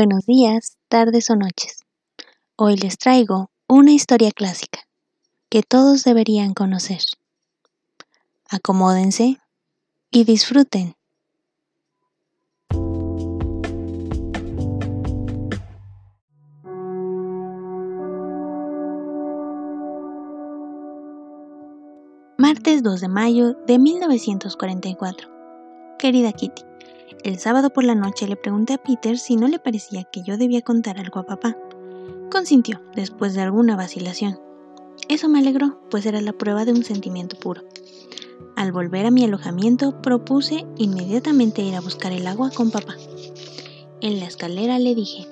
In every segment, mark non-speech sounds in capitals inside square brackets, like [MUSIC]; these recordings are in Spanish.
Buenos días, tardes o noches. Hoy les traigo una historia clásica que todos deberían conocer. Acomódense y disfruten. Martes 2 de mayo de 1944. Querida Kitty, el sábado por la noche le pregunté a Peter si no le parecía que yo debía contar algo a papá. Consintió, después de alguna vacilación. Eso me alegró, pues era la prueba de un sentimiento puro. Al volver a mi alojamiento, propuse inmediatamente ir a buscar el agua con papá. En la escalera le dije,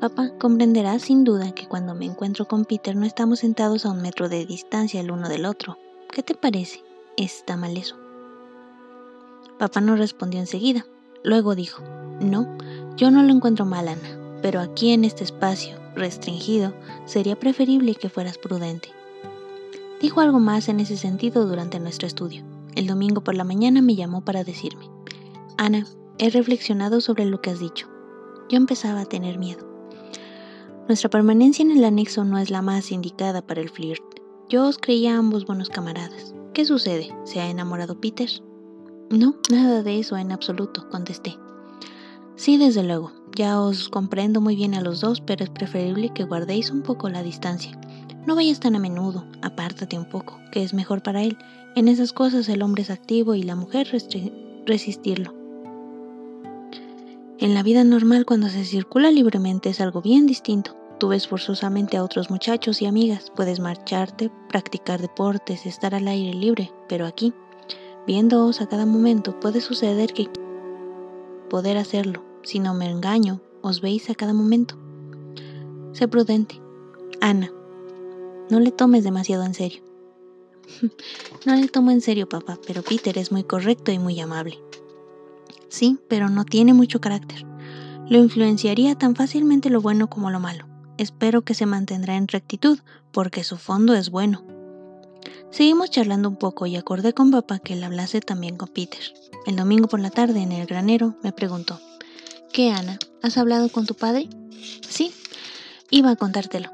Papá, comprenderás sin duda que cuando me encuentro con Peter no estamos sentados a un metro de distancia el uno del otro. ¿Qué te parece? ¿Está mal eso? Papá no respondió enseguida. Luego dijo, no, yo no lo encuentro mal, Ana, pero aquí en este espacio restringido sería preferible que fueras prudente. Dijo algo más en ese sentido durante nuestro estudio. El domingo por la mañana me llamó para decirme, Ana, he reflexionado sobre lo que has dicho. Yo empezaba a tener miedo. Nuestra permanencia en el anexo no es la más indicada para el flirt. Yo os creía ambos buenos camaradas. ¿Qué sucede? ¿Se ha enamorado Peter? No, nada de eso en absoluto, contesté. Sí, desde luego, ya os comprendo muy bien a los dos, pero es preferible que guardéis un poco la distancia. No vayas tan a menudo, apártate un poco, que es mejor para él. En esas cosas el hombre es activo y la mujer resistirlo. En la vida normal cuando se circula libremente es algo bien distinto. Tú ves forzosamente a otros muchachos y amigas, puedes marcharte, practicar deportes, estar al aire libre, pero aquí Viéndoos a cada momento puede suceder que poder hacerlo. Si no me engaño, os veis a cada momento. Sé prudente. Ana, no le tomes demasiado en serio. [LAUGHS] no le tomo en serio, papá, pero Peter es muy correcto y muy amable. Sí, pero no tiene mucho carácter. Lo influenciaría tan fácilmente lo bueno como lo malo. Espero que se mantendrá en rectitud, porque su fondo es bueno. Seguimos charlando un poco y acordé con papá que él hablase también con Peter. El domingo por la tarde en el granero me preguntó, ¿qué Ana? ¿Has hablado con tu padre? Sí, iba a contártelo.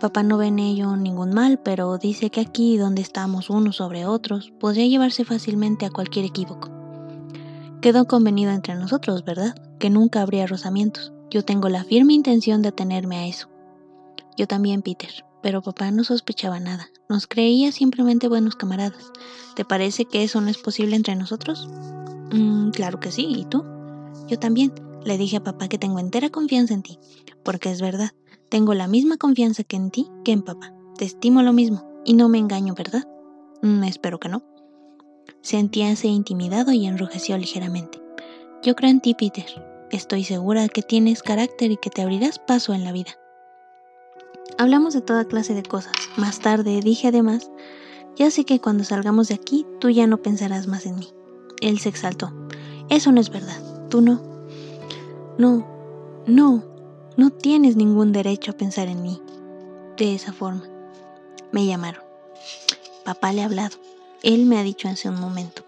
Papá no ve en ello ningún mal, pero dice que aquí donde estamos unos sobre otros podría llevarse fácilmente a cualquier equívoco. Quedó convenido entre nosotros, ¿verdad? Que nunca habría rozamientos. Yo tengo la firme intención de atenerme a eso. Yo también, Peter pero papá no sospechaba nada. Nos creía simplemente buenos camaradas. ¿Te parece que eso no es posible entre nosotros? Mm, claro que sí, ¿y tú? Yo también. Le dije a papá que tengo entera confianza en ti, porque es verdad, tengo la misma confianza que en ti que en papá. Te estimo lo mismo, y no me engaño, ¿verdad? Mm, espero que no. Sentíase intimidado y enrojeció ligeramente. Yo creo en ti, Peter. Estoy segura que tienes carácter y que te abrirás paso en la vida. Hablamos de toda clase de cosas. Más tarde dije además, ya sé que cuando salgamos de aquí tú ya no pensarás más en mí. Él se exaltó. Eso no es verdad. Tú no. No, no, no tienes ningún derecho a pensar en mí de esa forma. Me llamaron. Papá le ha hablado. Él me ha dicho hace un momento.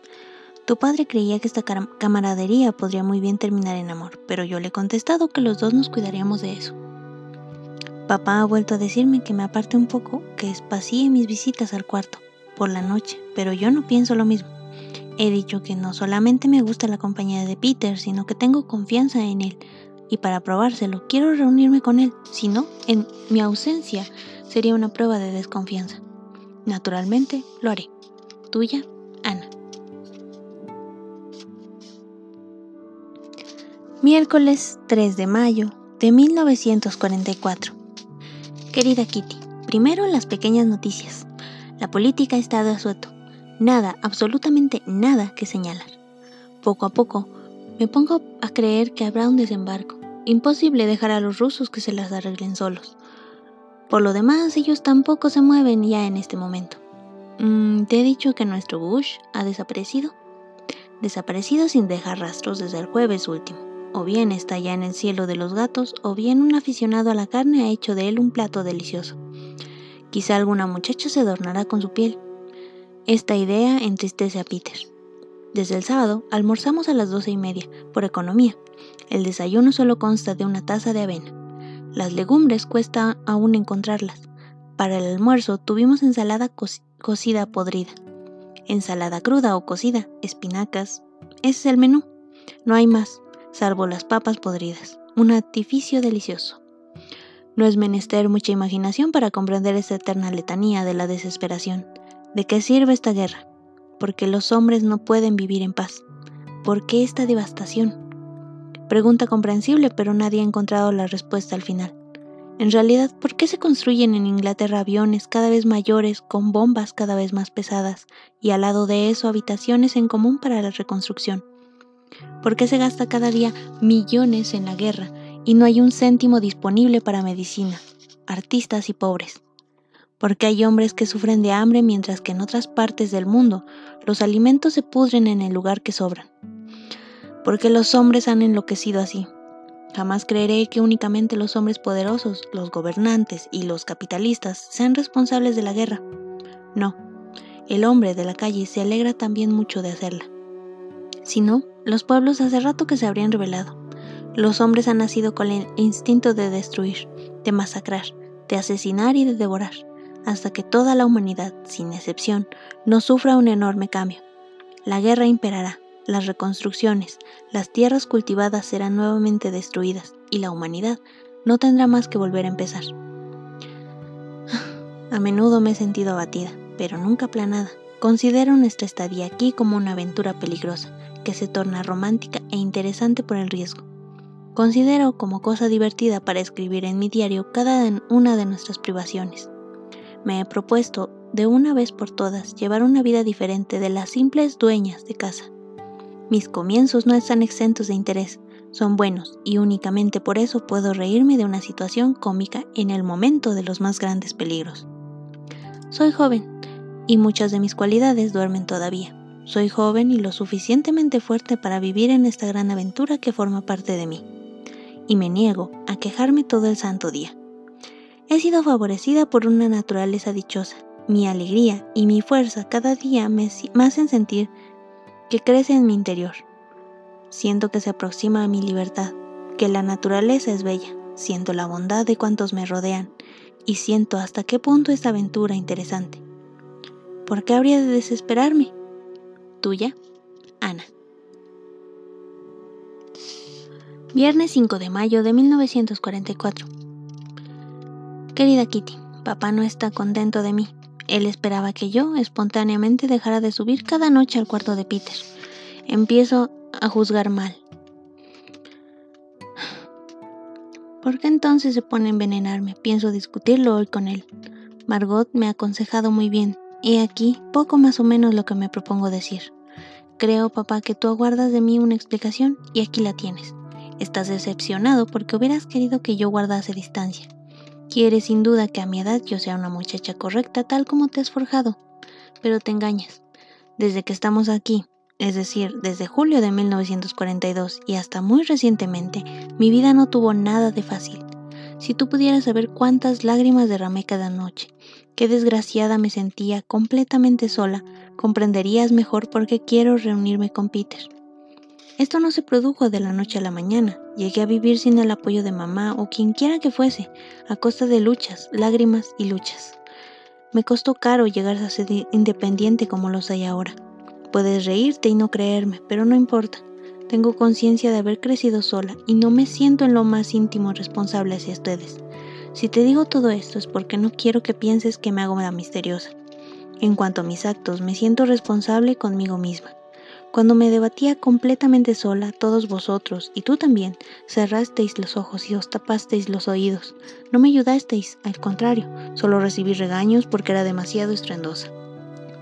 Tu padre creía que esta camaradería podría muy bien terminar en amor, pero yo le he contestado que los dos nos cuidaríamos de eso. Papá ha vuelto a decirme que me aparte un poco, que espacie mis visitas al cuarto por la noche, pero yo no pienso lo mismo. He dicho que no solamente me gusta la compañía de Peter, sino que tengo confianza en él. Y para probárselo, quiero reunirme con él. Si no, en mi ausencia sería una prueba de desconfianza. Naturalmente, lo haré. Tuya, Ana. Miércoles 3 de mayo de 1944. Querida Kitty, primero las pequeñas noticias. La política está de asueto. Nada, absolutamente nada que señalar. Poco a poco, me pongo a creer que habrá un desembarco. Imposible dejar a los rusos que se las arreglen solos. Por lo demás, ellos tampoco se mueven ya en este momento. Mm, ¿Te he dicho que nuestro Bush ha desaparecido? Desaparecido sin dejar rastros desde el jueves último. O bien está ya en el cielo de los gatos, o bien un aficionado a la carne ha hecho de él un plato delicioso. Quizá alguna muchacha se adornará con su piel. Esta idea entristece a Peter. Desde el sábado almorzamos a las doce y media, por economía. El desayuno solo consta de una taza de avena. Las legumbres cuesta aún encontrarlas. Para el almuerzo tuvimos ensalada cocida podrida, ensalada cruda o cocida, espinacas. Ese es el menú. No hay más, salvo las papas podridas. Un artificio delicioso. No es menester mucha imaginación para comprender esta eterna letanía de la desesperación. ¿De qué sirve esta guerra? Porque los hombres no pueden vivir en paz. ¿Por qué esta devastación? Pregunta comprensible, pero nadie ha encontrado la respuesta al final. En realidad, ¿por qué se construyen en Inglaterra aviones cada vez mayores con bombas cada vez más pesadas y al lado de eso habitaciones en común para la reconstrucción? ¿Por qué se gasta cada día millones en la guerra y no hay un céntimo disponible para medicina, artistas y pobres? ¿Por qué hay hombres que sufren de hambre mientras que en otras partes del mundo los alimentos se pudren en el lugar que sobran? porque los hombres han enloquecido así. Jamás creeré que únicamente los hombres poderosos, los gobernantes y los capitalistas sean responsables de la guerra. No, el hombre de la calle se alegra también mucho de hacerla. Si no, los pueblos hace rato que se habrían revelado. Los hombres han nacido con el instinto de destruir, de masacrar, de asesinar y de devorar, hasta que toda la humanidad, sin excepción, no sufra un enorme cambio. La guerra imperará, las reconstrucciones, las tierras cultivadas serán nuevamente destruidas y la humanidad no tendrá más que volver a empezar. [SIGHS] A menudo me he sentido abatida, pero nunca aplanada. Considero nuestra estadía aquí como una aventura peligrosa, que se torna romántica e interesante por el riesgo. Considero como cosa divertida para escribir en mi diario cada una de nuestras privaciones. Me he propuesto, de una vez por todas, llevar una vida diferente de las simples dueñas de casa. Mis comienzos no están exentos de interés, son buenos y únicamente por eso puedo reírme de una situación cómica en el momento de los más grandes peligros. Soy joven y muchas de mis cualidades duermen todavía. Soy joven y lo suficientemente fuerte para vivir en esta gran aventura que forma parte de mí. Y me niego a quejarme todo el santo día. He sido favorecida por una naturaleza dichosa. Mi alegría y mi fuerza cada día me hacen sentir que crece en mi interior. Siento que se aproxima a mi libertad, que la naturaleza es bella, siento la bondad de cuantos me rodean y siento hasta qué punto esta aventura interesante. ¿Por qué habría de desesperarme? Tuya, Ana. Viernes 5 de mayo de 1944. Querida Kitty, papá no está contento de mí. Él esperaba que yo espontáneamente dejara de subir cada noche al cuarto de Peter. Empiezo a juzgar mal. ¿Por qué entonces se pone a envenenarme? Pienso discutirlo hoy con él. Margot me ha aconsejado muy bien, y aquí poco más o menos lo que me propongo decir. Creo, papá, que tú aguardas de mí una explicación y aquí la tienes. Estás decepcionado porque hubieras querido que yo guardase distancia. Quieres sin duda que a mi edad yo sea una muchacha correcta tal como te has forjado, pero te engañas. Desde que estamos aquí, es decir, desde julio de 1942 y hasta muy recientemente, mi vida no tuvo nada de fácil. Si tú pudieras saber cuántas lágrimas derramé cada noche, qué desgraciada me sentía completamente sola, comprenderías mejor por qué quiero reunirme con Peter. Esto no se produjo de la noche a la mañana. Llegué a vivir sin el apoyo de mamá o quien quiera que fuese, a costa de luchas, lágrimas y luchas. Me costó caro llegar a ser independiente como lo soy ahora. Puedes reírte y no creerme, pero no importa. Tengo conciencia de haber crecido sola y no me siento en lo más íntimo responsable hacia ustedes. Si te digo todo esto es porque no quiero que pienses que me hago la misteriosa. En cuanto a mis actos, me siento responsable conmigo misma. Cuando me debatía completamente sola, todos vosotros, y tú también, cerrasteis los ojos y os tapasteis los oídos. No me ayudasteis, al contrario, solo recibí regaños porque era demasiado estruendosa.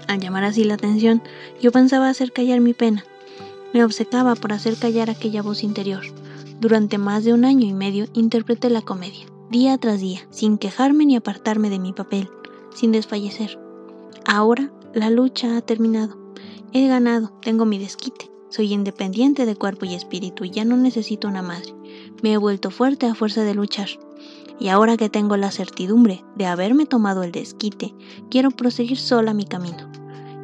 Al llamar así la atención, yo pensaba hacer callar mi pena. Me obcecaba por hacer callar aquella voz interior. Durante más de un año y medio interpreté la comedia, día tras día, sin quejarme ni apartarme de mi papel, sin desfallecer. Ahora la lucha ha terminado. He ganado, tengo mi desquite. Soy independiente de cuerpo y espíritu y ya no necesito una madre. Me he vuelto fuerte a fuerza de luchar. Y ahora que tengo la certidumbre de haberme tomado el desquite, quiero proseguir sola mi camino.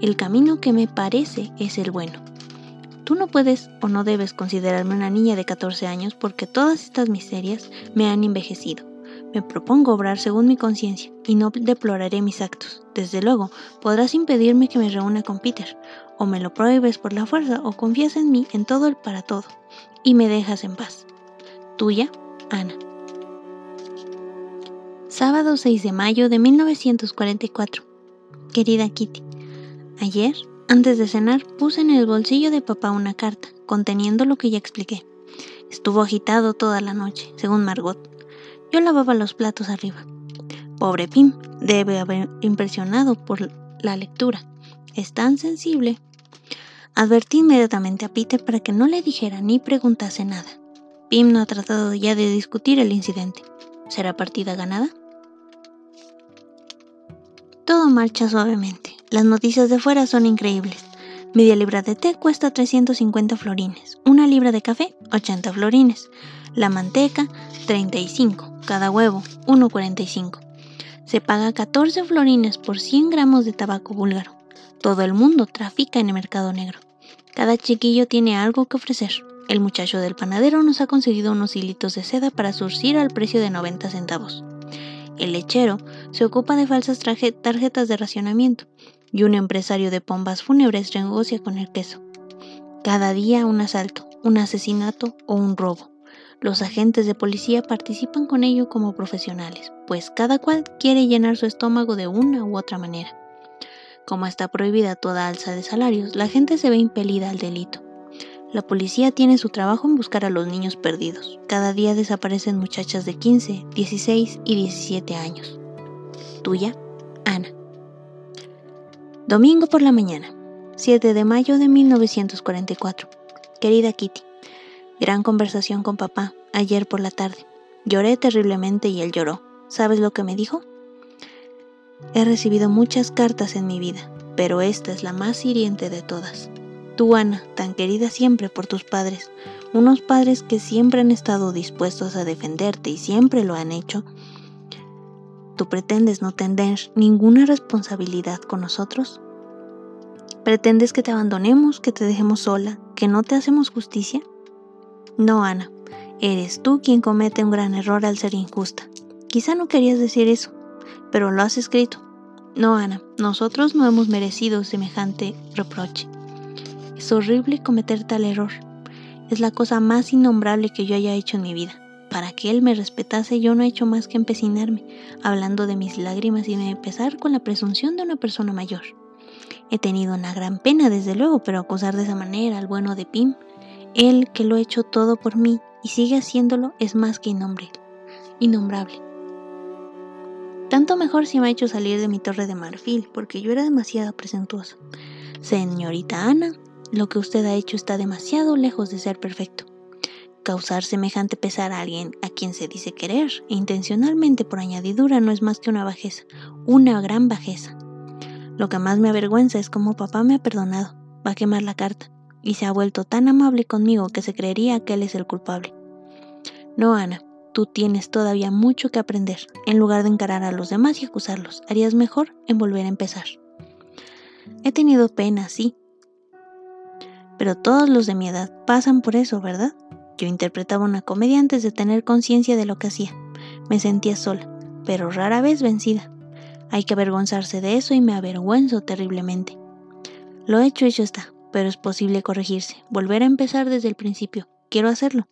El camino que me parece es el bueno. Tú no puedes o no debes considerarme una niña de 14 años porque todas estas miserias me han envejecido. Me propongo obrar según mi conciencia y no deploraré mis actos. Desde luego, podrás impedirme que me reúna con Peter, o me lo prohíbes por la fuerza, o confías en mí en todo el para todo, y me dejas en paz. Tuya, Ana. Sábado 6 de mayo de 1944. Querida Kitty, ayer, antes de cenar, puse en el bolsillo de papá una carta conteniendo lo que ya expliqué. Estuvo agitado toda la noche, según Margot. Yo lavaba los platos arriba. Pobre Pim, debe haber impresionado por la lectura. Es tan sensible. Advertí inmediatamente a Peter para que no le dijera ni preguntase nada. Pim no ha tratado ya de discutir el incidente. ¿Será partida ganada? Todo marcha suavemente. Las noticias de fuera son increíbles. Media libra de té cuesta 350 florines. Una libra de café, 80 florines. La manteca, 35. Cada huevo, 1,45. Se paga 14 florines por 100 gramos de tabaco búlgaro. Todo el mundo trafica en el mercado negro. Cada chiquillo tiene algo que ofrecer. El muchacho del panadero nos ha conseguido unos hilitos de seda para surcir al precio de 90 centavos. El lechero se ocupa de falsas tarjetas de racionamiento y un empresario de pombas fúnebres negocia con el queso. Cada día un asalto, un asesinato o un robo. Los agentes de policía participan con ello como profesionales, pues cada cual quiere llenar su estómago de una u otra manera. Como está prohibida toda alza de salarios, la gente se ve impelida al delito. La policía tiene su trabajo en buscar a los niños perdidos. Cada día desaparecen muchachas de 15, 16 y 17 años. Tuya, Ana. Domingo por la mañana, 7 de mayo de 1944. Querida Kitty, gran conversación con papá ayer por la tarde. Lloré terriblemente y él lloró. ¿Sabes lo que me dijo? He recibido muchas cartas en mi vida, pero esta es la más hiriente de todas. Tú, Ana, tan querida siempre por tus padres, unos padres que siempre han estado dispuestos a defenderte y siempre lo han hecho, ¿tú pretendes no tener ninguna responsabilidad con nosotros? ¿Pretendes que te abandonemos, que te dejemos sola, que no te hacemos justicia? No, Ana, eres tú quien comete un gran error al ser injusta. Quizá no querías decir eso, pero lo has escrito. No, Ana, nosotros no hemos merecido semejante reproche. Es horrible cometer tal error. Es la cosa más innombrable que yo haya hecho en mi vida. Para que él me respetase yo no he hecho más que empecinarme, hablando de mis lágrimas y de pesar con la presunción de una persona mayor. He tenido una gran pena, desde luego, pero acusar de esa manera al bueno de Pim, él que lo ha hecho todo por mí y sigue haciéndolo, es más que innombrable. innombrable. Tanto mejor si me ha hecho salir de mi torre de marfil, porque yo era demasiado presentuosa. Señorita Ana, lo que usted ha hecho está demasiado lejos de ser perfecto. Causar semejante pesar a alguien a quien se dice querer, e intencionalmente por añadidura, no es más que una bajeza, una gran bajeza. Lo que más me avergüenza es cómo papá me ha perdonado, va a quemar la carta, y se ha vuelto tan amable conmigo que se creería que él es el culpable. No, Ana, tú tienes todavía mucho que aprender. En lugar de encarar a los demás y acusarlos, harías mejor en volver a empezar. He tenido pena, sí, pero todos los de mi edad pasan por eso, ¿verdad? Yo interpretaba una comedia antes de tener conciencia de lo que hacía. Me sentía sola, pero rara vez vencida. Hay que avergonzarse de eso y me avergüenzo terriblemente. Lo hecho, hecho está, pero es posible corregirse, volver a empezar desde el principio. Quiero hacerlo.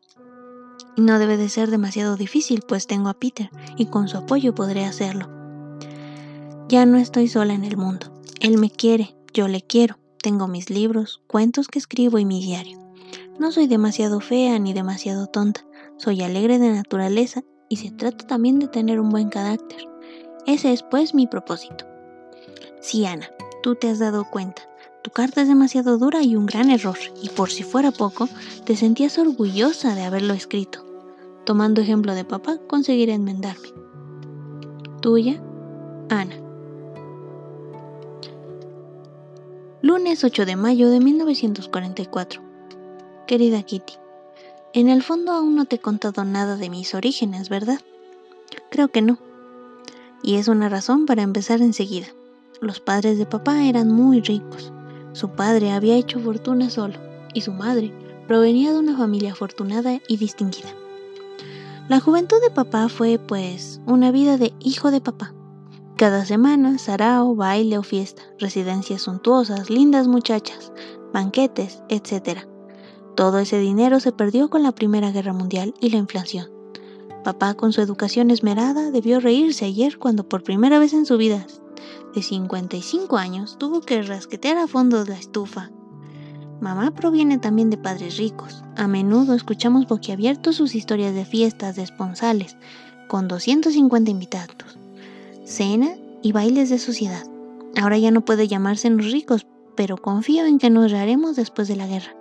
No debe de ser demasiado difícil, pues tengo a Peter y con su apoyo podré hacerlo. Ya no estoy sola en el mundo. Él me quiere, yo le quiero. Tengo mis libros, cuentos que escribo y mi diario. No soy demasiado fea ni demasiado tonta, soy alegre de naturaleza y se trata también de tener un buen carácter. Ese es pues mi propósito. Sí, Ana, tú te has dado cuenta. Tu carta es demasiado dura y un gran error, y por si fuera poco, te sentías orgullosa de haberlo escrito. Tomando ejemplo de papá, conseguiré enmendarme. Tuya, Ana. Lunes 8 de mayo de 1944. Querida Kitty, en el fondo aún no te he contado nada de mis orígenes, ¿verdad? Creo que no. Y es una razón para empezar enseguida. Los padres de papá eran muy ricos. Su padre había hecho fortuna solo, y su madre provenía de una familia afortunada y distinguida. La juventud de papá fue, pues, una vida de hijo de papá. Cada semana, sarao, baile o fiesta, residencias suntuosas, lindas muchachas, banquetes, etc. Todo ese dinero se perdió con la Primera Guerra Mundial y la inflación. Papá, con su educación esmerada, debió reírse ayer cuando por primera vez en su vida, de 55 años, tuvo que rasquetear a fondo la estufa Mamá proviene también de padres ricos. A menudo escuchamos boquiabiertos sus historias de fiestas, de esponsales, con 250 invitados, cena y bailes de sociedad. Ahora ya no puede llamarse ricos, pero confío en que nos raremos después de la guerra.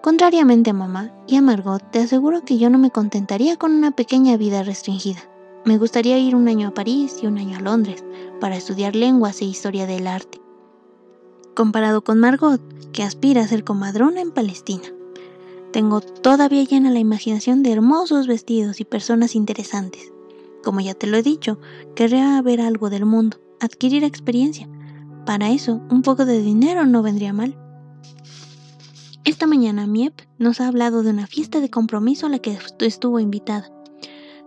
Contrariamente a mamá y a Margot, te aseguro que yo no me contentaría con una pequeña vida restringida. Me gustaría ir un año a París y un año a Londres para estudiar lenguas e historia del arte comparado con Margot, que aspira a ser comadrona en Palestina. Tengo todavía llena la imaginación de hermosos vestidos y personas interesantes. Como ya te lo he dicho, querría ver algo del mundo, adquirir experiencia. Para eso, un poco de dinero no vendría mal. Esta mañana Miep nos ha hablado de una fiesta de compromiso a la que estuvo invitada.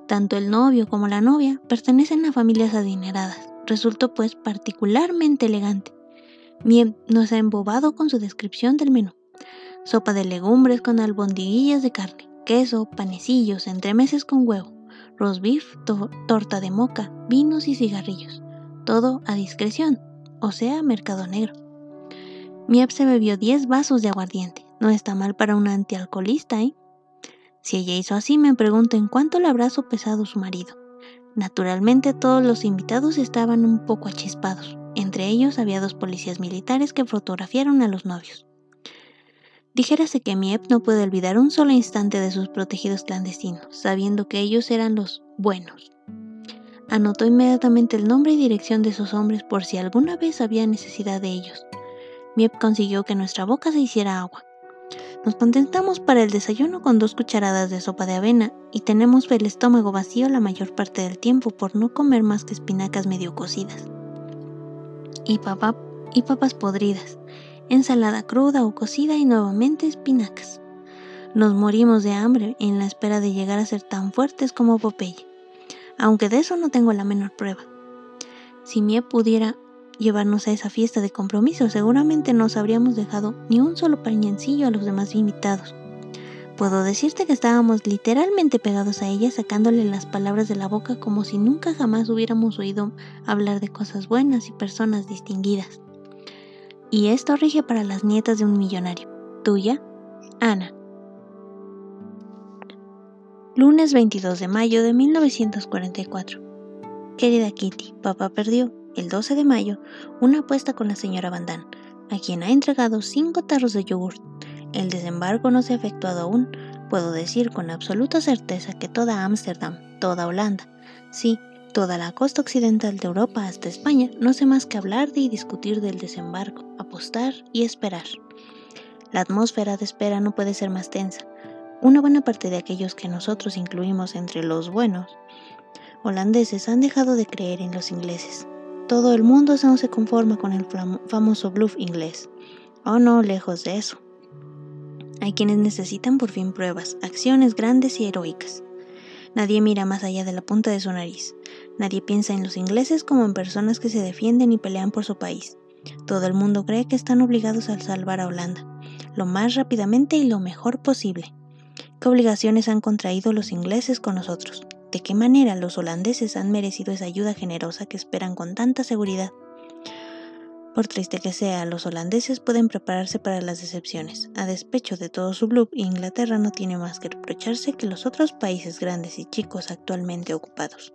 Tanto el novio como la novia pertenecen a familias adineradas. Resultó pues particularmente elegante. Miem nos ha embobado con su descripción del menú. Sopa de legumbres con albondiguillas de carne, queso, panecillos, entremeses con huevo, roast beef, torta de moca, vinos y cigarrillos. Todo a discreción, o sea, mercado negro. Miep se bebió 10 vasos de aguardiente. No está mal para un antialcoholista, ¿eh? Si ella hizo así, me pregunto en cuánto le habrá sopesado su marido. Naturalmente todos los invitados estaban un poco achispados. Entre ellos había dos policías militares que fotografiaron a los novios. Dijérase que Miep no puede olvidar un solo instante de sus protegidos clandestinos, sabiendo que ellos eran los buenos. Anotó inmediatamente el nombre y dirección de esos hombres por si alguna vez había necesidad de ellos. Miep consiguió que nuestra boca se hiciera agua. Nos contentamos para el desayuno con dos cucharadas de sopa de avena y tenemos el estómago vacío la mayor parte del tiempo por no comer más que espinacas medio cocidas y, y papas podridas, ensalada cruda o cocida y nuevamente espinacas. Nos morimos de hambre en la espera de llegar a ser tan fuertes como Popeye, aunque de eso no tengo la menor prueba. Si Mie pudiera llevarnos a esa fiesta de compromiso, seguramente nos habríamos dejado ni un solo pañencillo a los demás invitados. Puedo decirte que estábamos literalmente pegados a ella sacándole las palabras de la boca como si nunca jamás hubiéramos oído hablar de cosas buenas y personas distinguidas. Y esto rige para las nietas de un millonario. Tuya, Ana. Lunes 22 de mayo de 1944. Querida Kitty, papá perdió, el 12 de mayo, una apuesta con la señora Van a quien ha entregado cinco tarros de yogurt el desembarco no se ha efectuado aún. Puedo decir con absoluta certeza que toda Ámsterdam, toda Holanda, sí, toda la costa occidental de Europa hasta España, no sé más que hablar de y discutir del desembarco, apostar y esperar. La atmósfera de espera no puede ser más tensa. Una buena parte de aquellos que nosotros incluimos entre los buenos holandeses han dejado de creer en los ingleses. Todo el mundo aún se conforma con el famoso bluff inglés. Oh no, lejos de eso. Hay quienes necesitan por fin pruebas, acciones grandes y heroicas. Nadie mira más allá de la punta de su nariz. Nadie piensa en los ingleses como en personas que se defienden y pelean por su país. Todo el mundo cree que están obligados a salvar a Holanda, lo más rápidamente y lo mejor posible. ¿Qué obligaciones han contraído los ingleses con nosotros? ¿De qué manera los holandeses han merecido esa ayuda generosa que esperan con tanta seguridad? Por triste que sea, los holandeses pueden prepararse para las decepciones. A despecho de todo su bluff, Inglaterra no tiene más que reprocharse que los otros países grandes y chicos actualmente ocupados.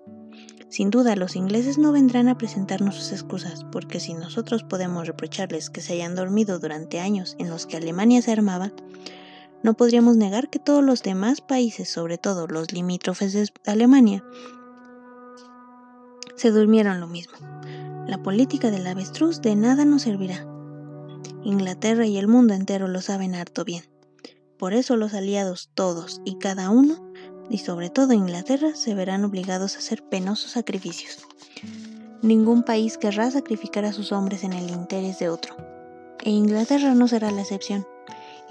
Sin duda, los ingleses no vendrán a presentarnos sus excusas, porque si nosotros podemos reprocharles que se hayan dormido durante años en los que Alemania se armaba, no podríamos negar que todos los demás países, sobre todo los limítrofes de Alemania, se durmieron lo mismo. La política del avestruz de nada nos servirá. Inglaterra y el mundo entero lo saben harto bien. Por eso los aliados todos y cada uno, y sobre todo Inglaterra, se verán obligados a hacer penosos sacrificios. Ningún país querrá sacrificar a sus hombres en el interés de otro. E Inglaterra no será la excepción.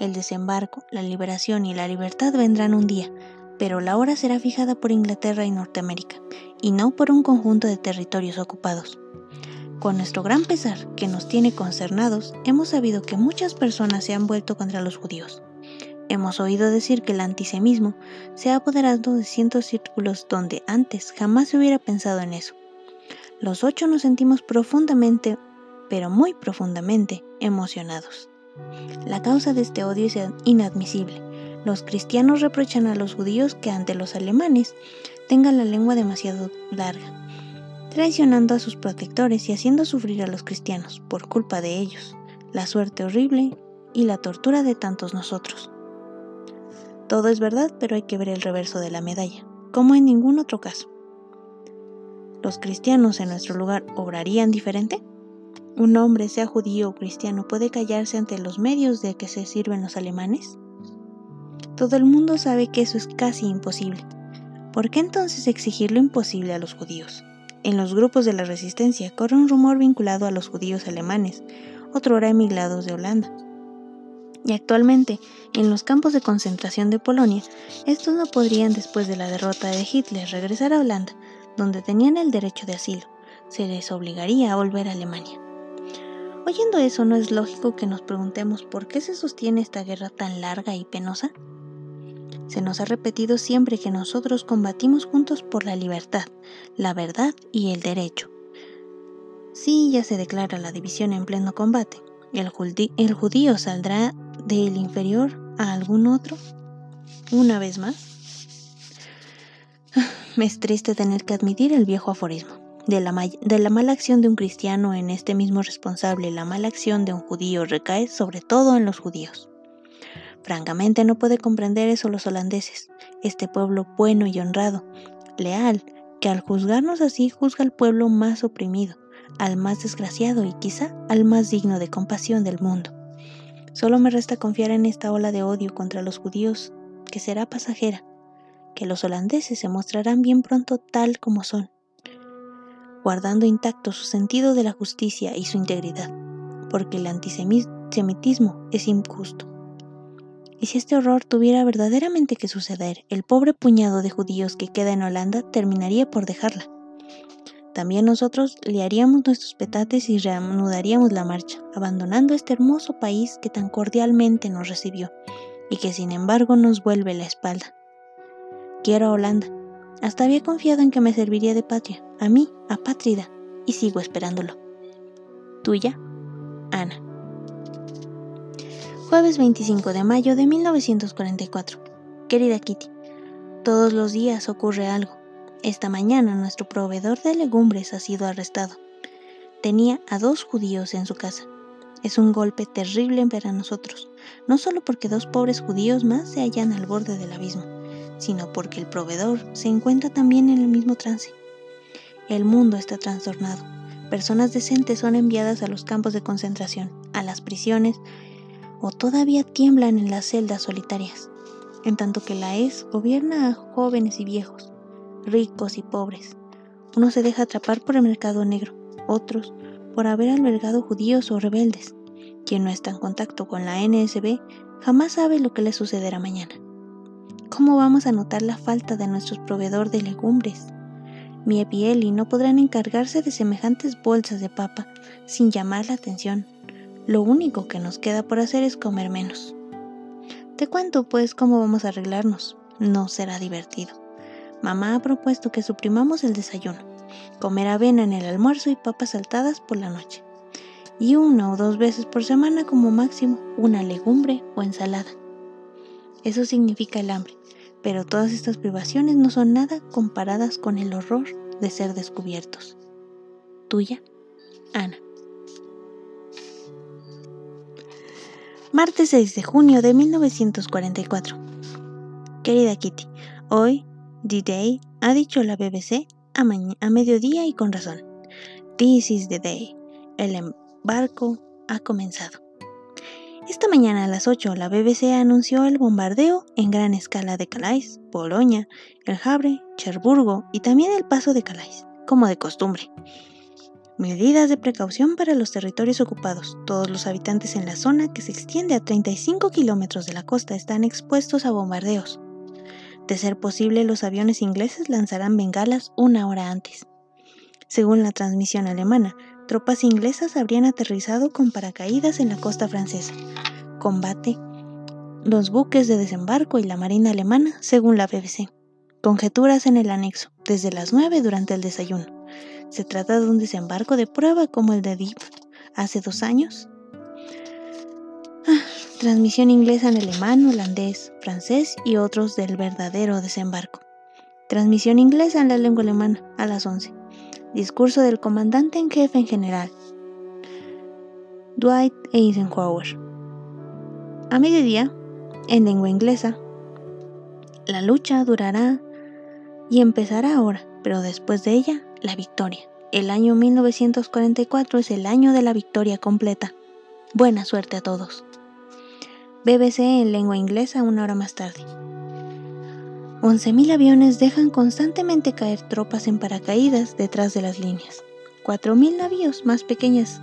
El desembarco, la liberación y la libertad vendrán un día, pero la hora será fijada por Inglaterra y Norteamérica, y no por un conjunto de territorios ocupados. Con nuestro gran pesar, que nos tiene concernados, hemos sabido que muchas personas se han vuelto contra los judíos. Hemos oído decir que el antisemismo se ha apoderado de cientos círculos donde antes jamás se hubiera pensado en eso. Los ocho nos sentimos profundamente, pero muy profundamente, emocionados. La causa de este odio es inadmisible. Los cristianos reprochan a los judíos que ante los alemanes tengan la lengua demasiado larga, traicionando a sus protectores y haciendo sufrir a los cristianos por culpa de ellos, la suerte horrible y la tortura de tantos nosotros. Todo es verdad, pero hay que ver el reverso de la medalla, como en ningún otro caso. ¿Los cristianos en nuestro lugar obrarían diferente? ¿Un hombre, sea judío o cristiano, puede callarse ante los medios de que se sirven los alemanes? Todo el mundo sabe que eso es casi imposible. ¿Por qué entonces exigir lo imposible a los judíos? En los grupos de la resistencia corre un rumor vinculado a los judíos alemanes, otro hora emigrados de Holanda. Y actualmente, en los campos de concentración de Polonia, estos no podrían después de la derrota de Hitler regresar a Holanda, donde tenían el derecho de asilo. Se les obligaría a volver a Alemania. Oyendo eso, ¿no es lógico que nos preguntemos por qué se sostiene esta guerra tan larga y penosa? Se nos ha repetido siempre que nosotros combatimos juntos por la libertad, la verdad y el derecho. Si ya se declara la división en pleno combate, ¿el, el judío saldrá del inferior a algún otro? Una vez más. [SIGHS] Me es triste tener que admitir el viejo aforismo. De la, mala acción de un cristiano en este mismo responsable, la mala acción de un judío recae sobre todo en los judíos. Francamente no puede comprender eso los holandeses, este pueblo bueno y honrado, leal, que al juzgarnos así juzga al pueblo más oprimido, al más desgraciado y quizá al más digno de compasión del mundo. Solo me resta confiar en esta ola de odio contra los judíos, que será pasajera, que los holandeses se mostrarán bien pronto tal como son, guardando intacto su sentido de la justicia y su integridad, porque el antisemitismo es injusto y si este horror tuviera verdaderamente que suceder, el pobre puñado de judíos que queda en Holanda terminaría por dejarla. También nosotros liaríamos nuestros petates y reanudaríamos la marcha, abandonando este hermoso país que tan cordialmente nos recibió y que sin embargo nos vuelve la espalda. Quiero a Holanda. Hasta había confiado en que me serviría de patria, a mí, apátrida, y sigo esperándolo. Tuya, Ana. Jueves 25 de mayo de 1944. Querida Kitty, todos los días ocurre algo. Esta mañana nuestro proveedor de legumbres ha sido arrestado. Tenía a dos judíos en su casa. Es un golpe terrible para nosotros, no solo porque dos pobres judíos más se hallan al borde del abismo, sino porque el proveedor se encuentra también en el mismo trance. El mundo está trastornado. Personas decentes son enviadas a los campos de concentración, a las prisiones o todavía tiemblan en las celdas solitarias, en tanto que la ES gobierna a jóvenes y viejos, ricos y pobres. Uno se deja atrapar por el mercado negro, otros por haber albergado judíos o rebeldes. Quien no está en contacto con la NSB jamás sabe lo que le sucederá mañana. ¿Cómo vamos a notar la falta de nuestro proveedor de legumbres? Mi y no podrán encargarse de semejantes bolsas de papa sin llamar la atención lo único que nos queda por hacer es comer menos. Te cuento pues cómo vamos a arreglarnos. No será divertido. Mamá ha propuesto que suprimamos el desayuno, comer avena en el almuerzo y papas saltadas por la noche. Y una o dos veces por semana como máximo una legumbre o ensalada. Eso significa el hambre, pero todas estas privaciones no son nada comparadas con el horror de ser descubiertos. Tuya, Ana. Martes 6 de junio de 1944. Querida Kitty, hoy D-Day ha dicho la BBC a, a mediodía y con razón. This is the day. El embarco ha comenzado. Esta mañana a las 8 la BBC anunció el bombardeo en gran escala de Calais, Bolonia, El Havre, Cherburgo y también el paso de Calais, como de costumbre. Medidas de precaución para los territorios ocupados. Todos los habitantes en la zona, que se extiende a 35 kilómetros de la costa, están expuestos a bombardeos. De ser posible, los aviones ingleses lanzarán bengalas una hora antes. Según la transmisión alemana, tropas inglesas habrían aterrizado con paracaídas en la costa francesa. Combate los buques de desembarco y la marina alemana, según la BBC. Conjeturas en el anexo, desde las 9 durante el desayuno. Se trata de un desembarco de prueba como el de Deep hace dos años. Ah, transmisión inglesa en alemán, holandés, francés y otros del verdadero desembarco. Transmisión inglesa en la lengua alemana a las 11. Discurso del comandante en jefe en general. Dwight Eisenhower. A mediodía, en lengua inglesa, la lucha durará y empezará ahora, pero después de ella la victoria. El año 1944 es el año de la victoria completa. Buena suerte a todos. BBC en lengua inglesa una hora más tarde. 11.000 aviones dejan constantemente caer tropas en paracaídas detrás de las líneas. 4.000 navíos más pequeñas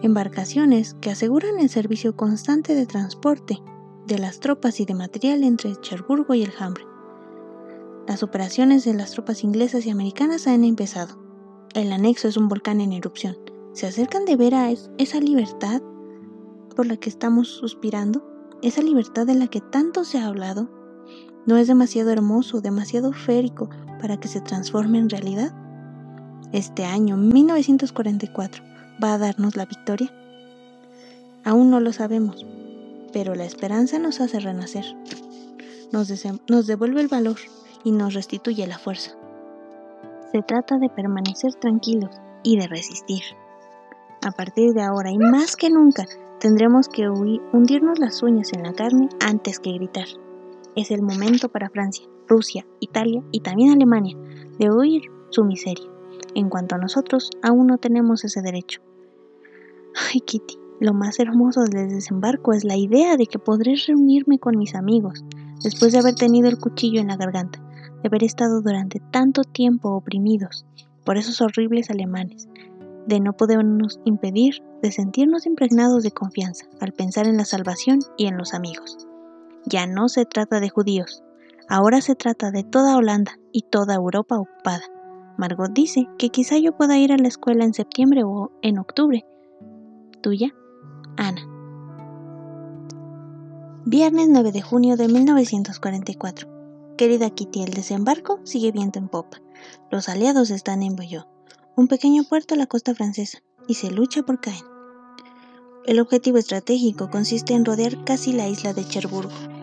embarcaciones que aseguran el servicio constante de transporte de las tropas y de material entre Cherburgo y el Hambre. Las operaciones de las tropas inglesas y americanas han empezado. El anexo es un volcán en erupción. ¿Se acercan de ver a esa libertad por la que estamos suspirando? ¿Esa libertad de la que tanto se ha hablado? ¿No es demasiado hermoso, demasiado férico para que se transforme en realidad? Este año, 1944, va a darnos la victoria? Aún no lo sabemos, pero la esperanza nos hace renacer. Nos, devuelve el valor y nos restituye la fuerza. Se trata de permanecer tranquilos y de resistir. A partir de ahora y más que nunca, tendremos que hundirnos las uñas en la carne antes que gritar. Es el momento para Francia, Rusia, Italia y también Alemania de huir su miseria. En cuanto a nosotros, aún no tenemos ese derecho. Ay, Kitty, lo más hermoso del desembarco es la idea de que podré reunirme con mis amigos, después de haber tenido el cuchillo en la garganta de haber estado durante tanto tiempo oprimidos por esos horribles alemanes, de no podernos impedir de sentirnos impregnados de confianza al pensar en la salvación y en los amigos. Ya no se trata de judíos, ahora se trata de toda Holanda y toda Europa ocupada. Margot dice que quizá yo pueda ir a la escuela en septiembre o en octubre. Tuya, Ana. Viernes 9 de junio de 1944. Querida Kitty, el desembarco sigue viento en popa. Los aliados están en Boyó, un pequeño puerto a la costa francesa, y se lucha por Caen. El objetivo estratégico consiste en rodear casi la isla de Cherburgo.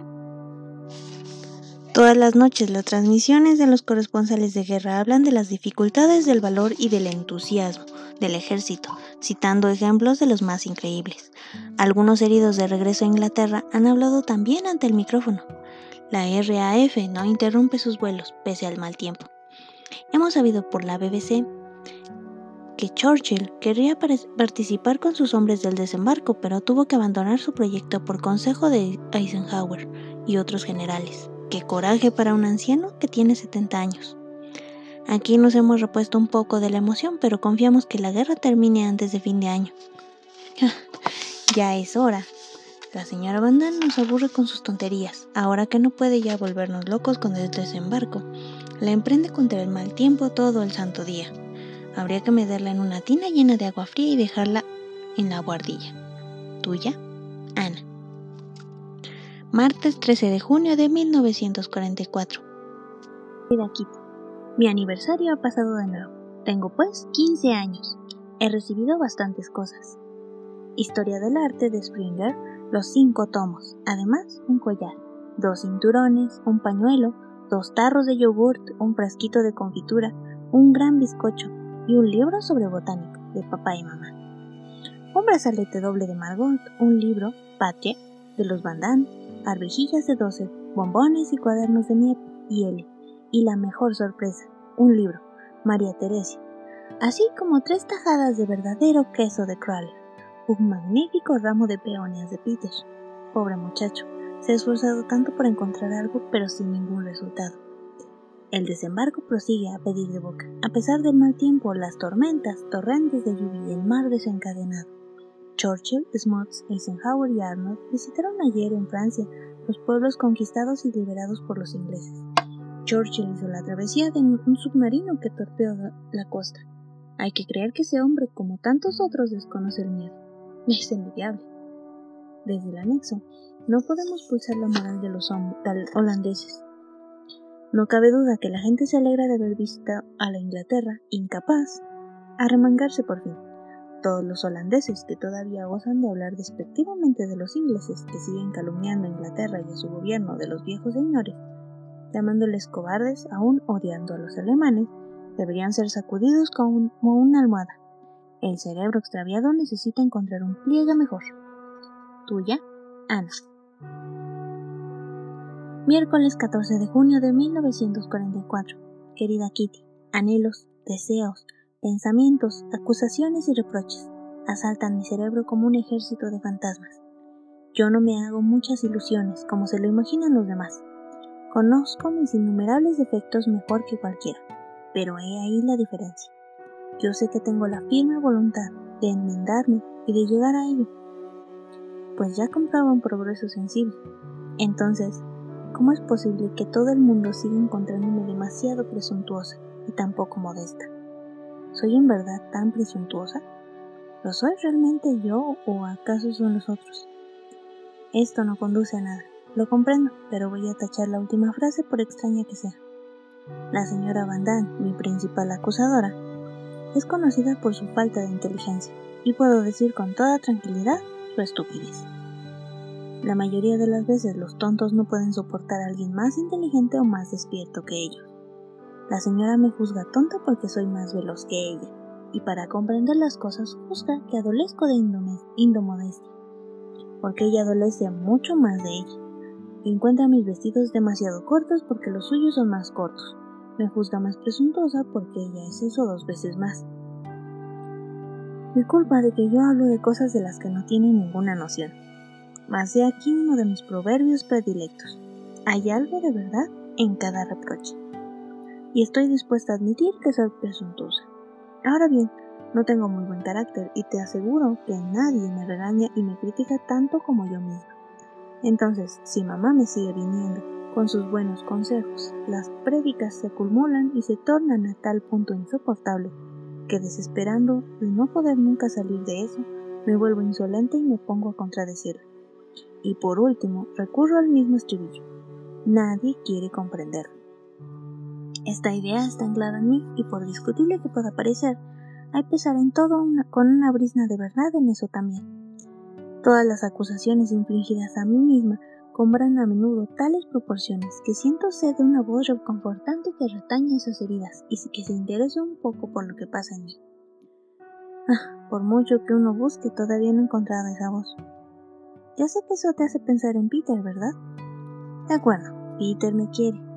Todas las noches las transmisiones de los corresponsales de guerra hablan de las dificultades del valor y del entusiasmo del ejército, citando ejemplos de los más increíbles. Algunos heridos de regreso a Inglaterra han hablado también ante el micrófono. La RAF no interrumpe sus vuelos pese al mal tiempo. Hemos sabido por la BBC que Churchill querría participar con sus hombres del desembarco, pero tuvo que abandonar su proyecto por consejo de Eisenhower y otros generales. Qué coraje para un anciano que tiene 70 años. Aquí nos hemos repuesto un poco de la emoción, pero confiamos que la guerra termine antes de fin de año. [LAUGHS] ya es hora, la señora Van nos aburre con sus tonterías, ahora que no puede ya volvernos locos con el desembarco. La emprende contra el mal tiempo todo el santo día. Habría que meterla en una tina llena de agua fría y dejarla en la guardilla. Tuya, Ana. Martes 13 de junio de 1944. Queda aquí. Mi aniversario ha pasado de nuevo. Tengo pues 15 años. He recibido bastantes cosas. Historia del arte de Springer los cinco tomos, además un collar, dos cinturones, un pañuelo, dos tarros de yogurt, un frasquito de confitura, un gran bizcocho y un libro sobre botánica de papá y mamá. Un brazalete doble de Margot, un libro, Patria, de los Bandán, arvejillas de doce, bombones y cuadernos de nieve y L. Y la mejor sorpresa, un libro, María Teresa, así como tres tajadas de verdadero queso de Crawler un magnífico ramo de peonias de Peter. Pobre muchacho, se ha esforzado tanto por encontrar algo, pero sin ningún resultado. El desembarco prosigue a pedir de boca. A pesar del mal tiempo, las tormentas, torrentes de lluvia y el mar desencadenado. Churchill, Smuts, Eisenhower y Arnold visitaron ayer en Francia los pueblos conquistados y liberados por los ingleses. Churchill hizo la travesía de un submarino que torpeó la costa. Hay que creer que ese hombre, como tantos otros, desconoce el miedo. Es envidiable. Desde el anexo, no podemos pulsar la moral de los holandeses. No cabe duda que la gente se alegra de haber visto a la Inglaterra incapaz a remangarse por fin. Todos los holandeses que todavía gozan de hablar despectivamente de los ingleses que siguen calumniando a Inglaterra y a su gobierno de los viejos señores, llamándoles cobardes aún odiando a los alemanes, deberían ser sacudidos como una almohada. El cerebro extraviado necesita encontrar un pliegue mejor. Tuya, Ana. Miércoles 14 de junio de 1944. Querida Kitty, anhelos, deseos, pensamientos, acusaciones y reproches asaltan mi cerebro como un ejército de fantasmas. Yo no me hago muchas ilusiones como se lo imaginan los demás. Conozco mis innumerables defectos mejor que cualquiera, pero he ahí la diferencia. Yo sé que tengo la firme voluntad de enmendarme y de llegar a ello, pues ya compraba un progreso sensible. Entonces, ¿Cómo es posible que todo el mundo siga encontrándome demasiado presuntuosa y tan poco modesta? ¿Soy en verdad tan presuntuosa? ¿Lo soy realmente yo o acaso son los otros? Esto no conduce a nada, lo comprendo, pero voy a tachar la última frase por extraña que sea. La señora Van Damme, mi principal acusadora, es conocida por su falta de inteligencia y puedo decir con toda tranquilidad su estupidez. La mayoría de las veces los tontos no pueden soportar a alguien más inteligente o más despierto que ellos. La señora me juzga tonta porque soy más veloz que ella, y para comprender las cosas juzga que adolezco de indomodestia, porque ella adolece mucho más de ella. Encuentra mis vestidos demasiado cortos porque los suyos son más cortos. Me juzga más presuntuosa porque ella es eso dos veces más. Me culpa de que yo hablo de cosas de las que no tiene ninguna noción. Mas he aquí uno de mis proverbios predilectos. Hay algo de verdad en cada reproche. Y estoy dispuesta a admitir que soy presuntuosa. Ahora bien, no tengo muy buen carácter y te aseguro que nadie me regaña y me critica tanto como yo misma. Entonces, si mamá me sigue viniendo con sus buenos consejos, las prédicas se acumulan y se tornan a tal punto insoportable que desesperando de no poder nunca salir de eso, me vuelvo insolente y me pongo a contradecirla. Y por último, recurro al mismo estribillo. Nadie quiere comprenderlo. Esta idea está anclada en mí y por discutible que pueda parecer, hay pesar en todo con una brisna de verdad en eso también. Todas las acusaciones infligidas a mí misma cobran a menudo tales proporciones que siento sed de una voz reconfortante que retaña esas heridas y que se interese un poco por lo que pasa en mí. Ah, por mucho que uno busque, todavía no he encontrado esa voz. Ya sé que eso te hace pensar en Peter, ¿verdad? De acuerdo, Peter me quiere.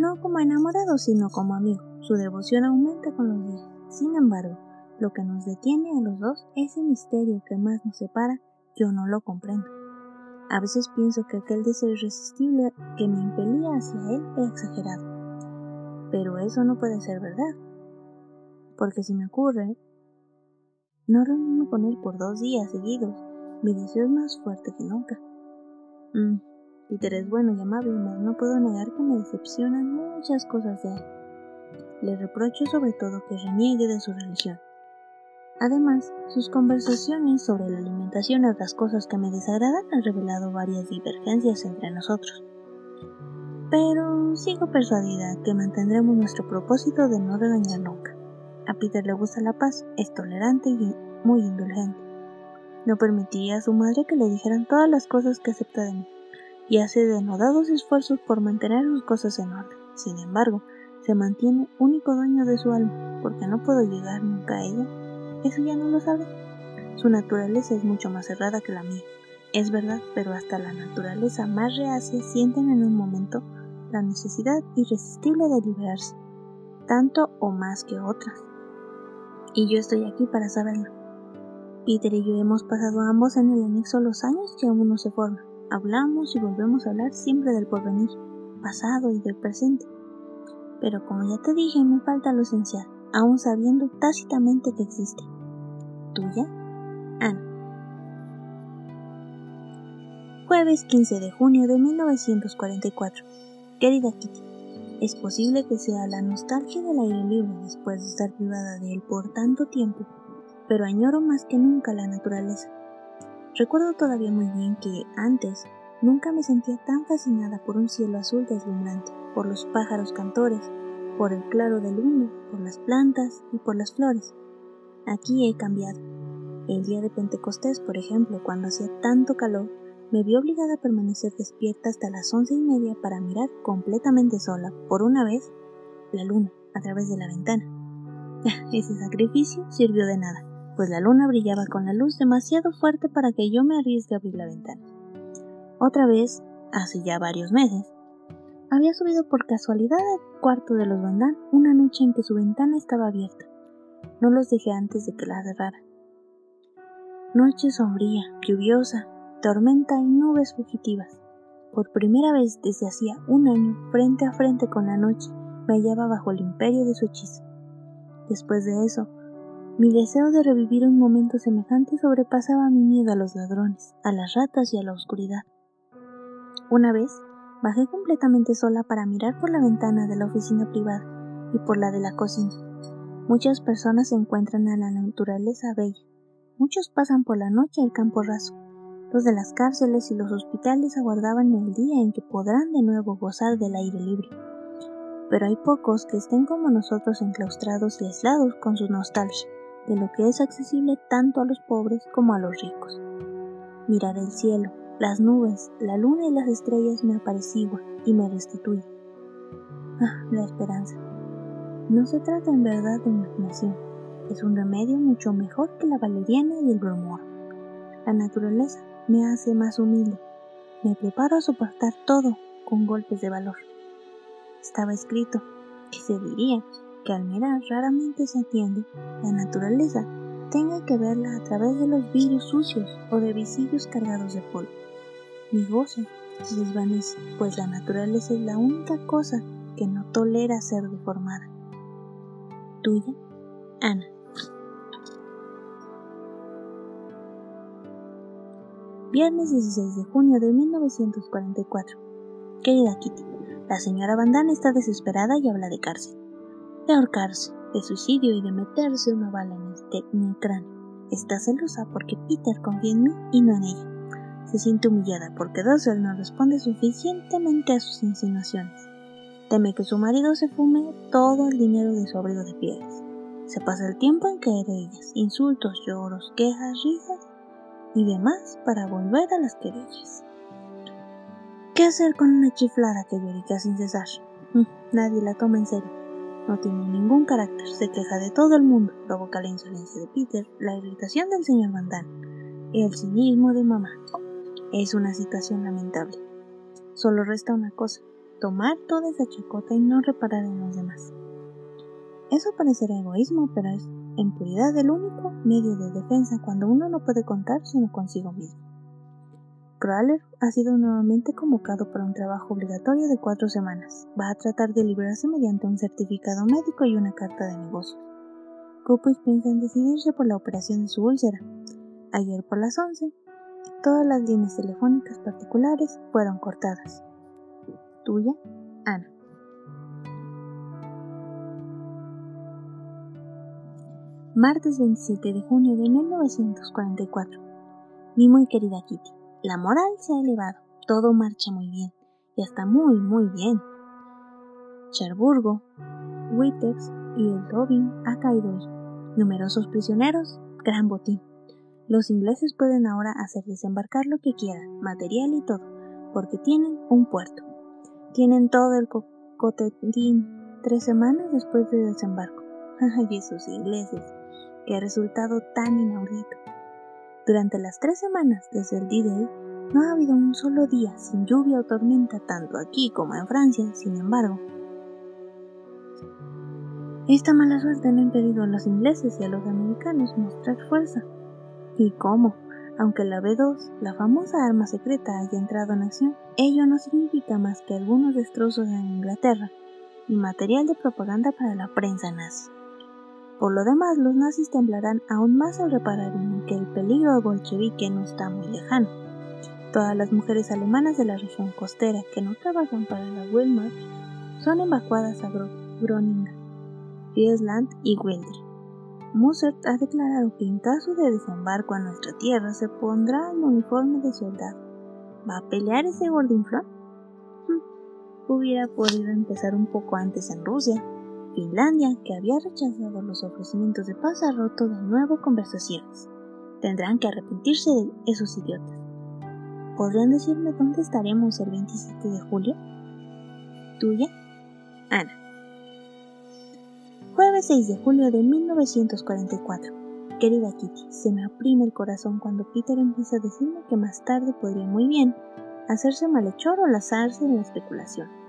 No como enamorado, sino como amigo. Su devoción aumenta con los días. Sin embargo, lo que nos detiene a los dos, ese misterio que más nos separa, yo no lo comprendo. A veces pienso que aquel deseo irresistible que me impelía hacia él era exagerado. Pero eso no puede ser verdad. Porque si me ocurre no reunirme con él por dos días seguidos, mi deseo es más fuerte que nunca. Mm, Peter es bueno y amable, mas no puedo negar que me decepcionan muchas cosas de él. Le reprocho sobre todo que reniegue de su religión. Además, sus conversaciones sobre la alimentación y otras cosas que me desagradan han revelado varias divergencias entre nosotros. Pero sigo persuadida que mantendremos nuestro propósito de no regañar nunca. A Peter le gusta la paz, es tolerante y muy indulgente. No permitiría a su madre que le dijeran todas las cosas que acepta de mí, y hace denodados esfuerzos por mantener sus cosas en orden. Sin embargo, se mantiene único dueño de su alma, porque no puedo llegar nunca a ella. Eso ya no lo sabe. Su naturaleza es mucho más cerrada que la mía. Es verdad, pero hasta la naturaleza más reacia sienten en un momento la necesidad irresistible de liberarse, tanto o más que otras. Y yo estoy aquí para saberlo. Peter y yo hemos pasado ambos en el anexo los años que aún no se forman. Hablamos y volvemos a hablar siempre del porvenir, pasado y del presente. pero como ya te dije, me falta lo esencial, aún sabiendo tácitamente que existe. ¿Tuya? Ana. Jueves 15 de junio de 1944. Querida Kitty, es posible que sea la nostalgia del aire libre después de estar privada de él por tanto tiempo, pero añoro más que nunca la naturaleza. Recuerdo todavía muy bien que antes nunca me sentía tan fascinada por un cielo azul deslumbrante, por los pájaros cantores, por el claro de luna, por las plantas y por las flores. Aquí he cambiado. El día de Pentecostés, por ejemplo, cuando hacía tanto calor, me vi obligada a permanecer despierta hasta las once y media para mirar completamente sola, por una vez, la luna a través de la ventana. [LAUGHS] Ese sacrificio sirvió de nada, pues la luna brillaba con la luz demasiado fuerte para que yo me arriesgue a abrir la ventana. Otra vez, hace ya varios meses, había subido por casualidad al cuarto de los Bandán una noche en que su ventana estaba abierta. No los dejé antes de que la cerrara. Noche sombría, lluviosa, tormenta y nubes fugitivas. Por primera vez desde hacía un año, frente a frente con la noche, me hallaba bajo el imperio de su hechizo. Después de eso, mi deseo de revivir un momento semejante sobrepasaba mi miedo a los ladrones, a las ratas y a la oscuridad. Una vez, bajé completamente sola para mirar por la ventana de la oficina privada y por la de la cocina. Muchas personas se encuentran a la naturaleza bella. Muchos pasan por la noche el campo raso, los de las cárceles y los hospitales aguardaban el día en que podrán de nuevo gozar del aire libre. Pero hay pocos que estén como nosotros enclaustrados y aislados con su nostalgia de lo que es accesible tanto a los pobres como a los ricos. Mirar el cielo, las nubes, la luna y las estrellas me aparecigua y me restituye. Ah, la esperanza. No se trata en verdad de imaginación, es un remedio mucho mejor que la valeriana y el bromor. La naturaleza me hace más humilde. Me preparo a soportar todo con golpes de valor. Estaba escrito que se diría que al mirar raramente se atiende la naturaleza tenga que verla a través de los vidrios sucios o de visillos cargados de polvo. Mi gozo se desvanece, pues la naturaleza es la única cosa que no tolera ser deformada. Tuya, Ana. Viernes 16 de junio de 1944. Querida Kitty, la señora Bandana está desesperada y habla de cárcel. De ahorcarse, de suicidio y de meterse una bala en el, cráneo. Está celosa porque Peter confía en mí y no en ella. Se siente humillada porque Dossel no responde suficientemente a sus insinuaciones. Teme que su marido se fume todo el dinero de su abrigo de piedras. Se pasa el tiempo en ellas, insultos, lloros, quejas, risas y demás para volver a las querellas. ¿Qué hacer con una chiflada que llorica sin cesar? Mm, nadie la toma en serio. No tiene ningún carácter, se queja de todo el mundo, provoca la insolencia de Peter, la irritación del señor Vandal y el cinismo de mamá. Es una situación lamentable. Solo resta una cosa, tomar toda esa chacota y no reparar en los demás. Eso parecerá egoísmo, pero es en puridad el único medio de defensa cuando uno no puede contar sino consigo mismo. Crawler ha sido nuevamente convocado para un trabajo obligatorio de cuatro semanas. Va a tratar de librarse mediante un certificado médico y una carta de negocios. Cooper piensa en decidirse por la operación de su úlcera. Ayer por las 11, todas las líneas telefónicas particulares fueron cortadas. Tuya, Ana. martes 27 de junio de 1944. Mi muy querida Kitty, la moral se ha elevado, todo marcha muy bien, y hasta muy, muy bien. Cherburgo, Wittex y el Robin ha caído hoy. Numerosos prisioneros, gran botín. Los ingleses pueden ahora hacer desembarcar lo que quieran, material y todo, porque tienen un puerto. Tienen todo el cocotetín tres semanas después del desembarco. [LAUGHS] Ay, esos ingleses ha resultado tan inaudito. Durante las tres semanas desde el D-Day, no ha habido un solo día sin lluvia o tormenta tanto aquí como en Francia, sin embargo. Esta mala suerte no ha impedido a los ingleses y a los americanos mostrar fuerza. ¿Y cómo? Aunque la B-2, la famosa arma secreta, haya entrado en acción, ello no significa más que algunos destrozos en Inglaterra y material de propaganda para la prensa nazi. Por lo demás, los nazis temblarán aún más al reparar en que el peligro bolchevique no está muy lejano. Todas las mujeres alemanas de la región costera que no trabajan para la Wehrmacht son evacuadas a Groningen, Friesland y Wilder. Mussert ha declarado que en caso de desembarco a nuestra tierra se pondrá el uniforme de soldado. ¿Va a pelear ese gordinflón? Hm, hubiera podido empezar un poco antes en Rusia, Finlandia, que había rechazado los ofrecimientos de paz, ha roto de nuevo conversaciones. Tendrán que arrepentirse de esos idiotas. ¿Podrían decirme dónde estaremos el 27 de julio? Tuya, Ana. Jueves 6 de julio de 1944. Querida Kitty, se me oprime el corazón cuando Peter empieza a decirme que más tarde podría muy bien hacerse malhechor o lazarse en la especulación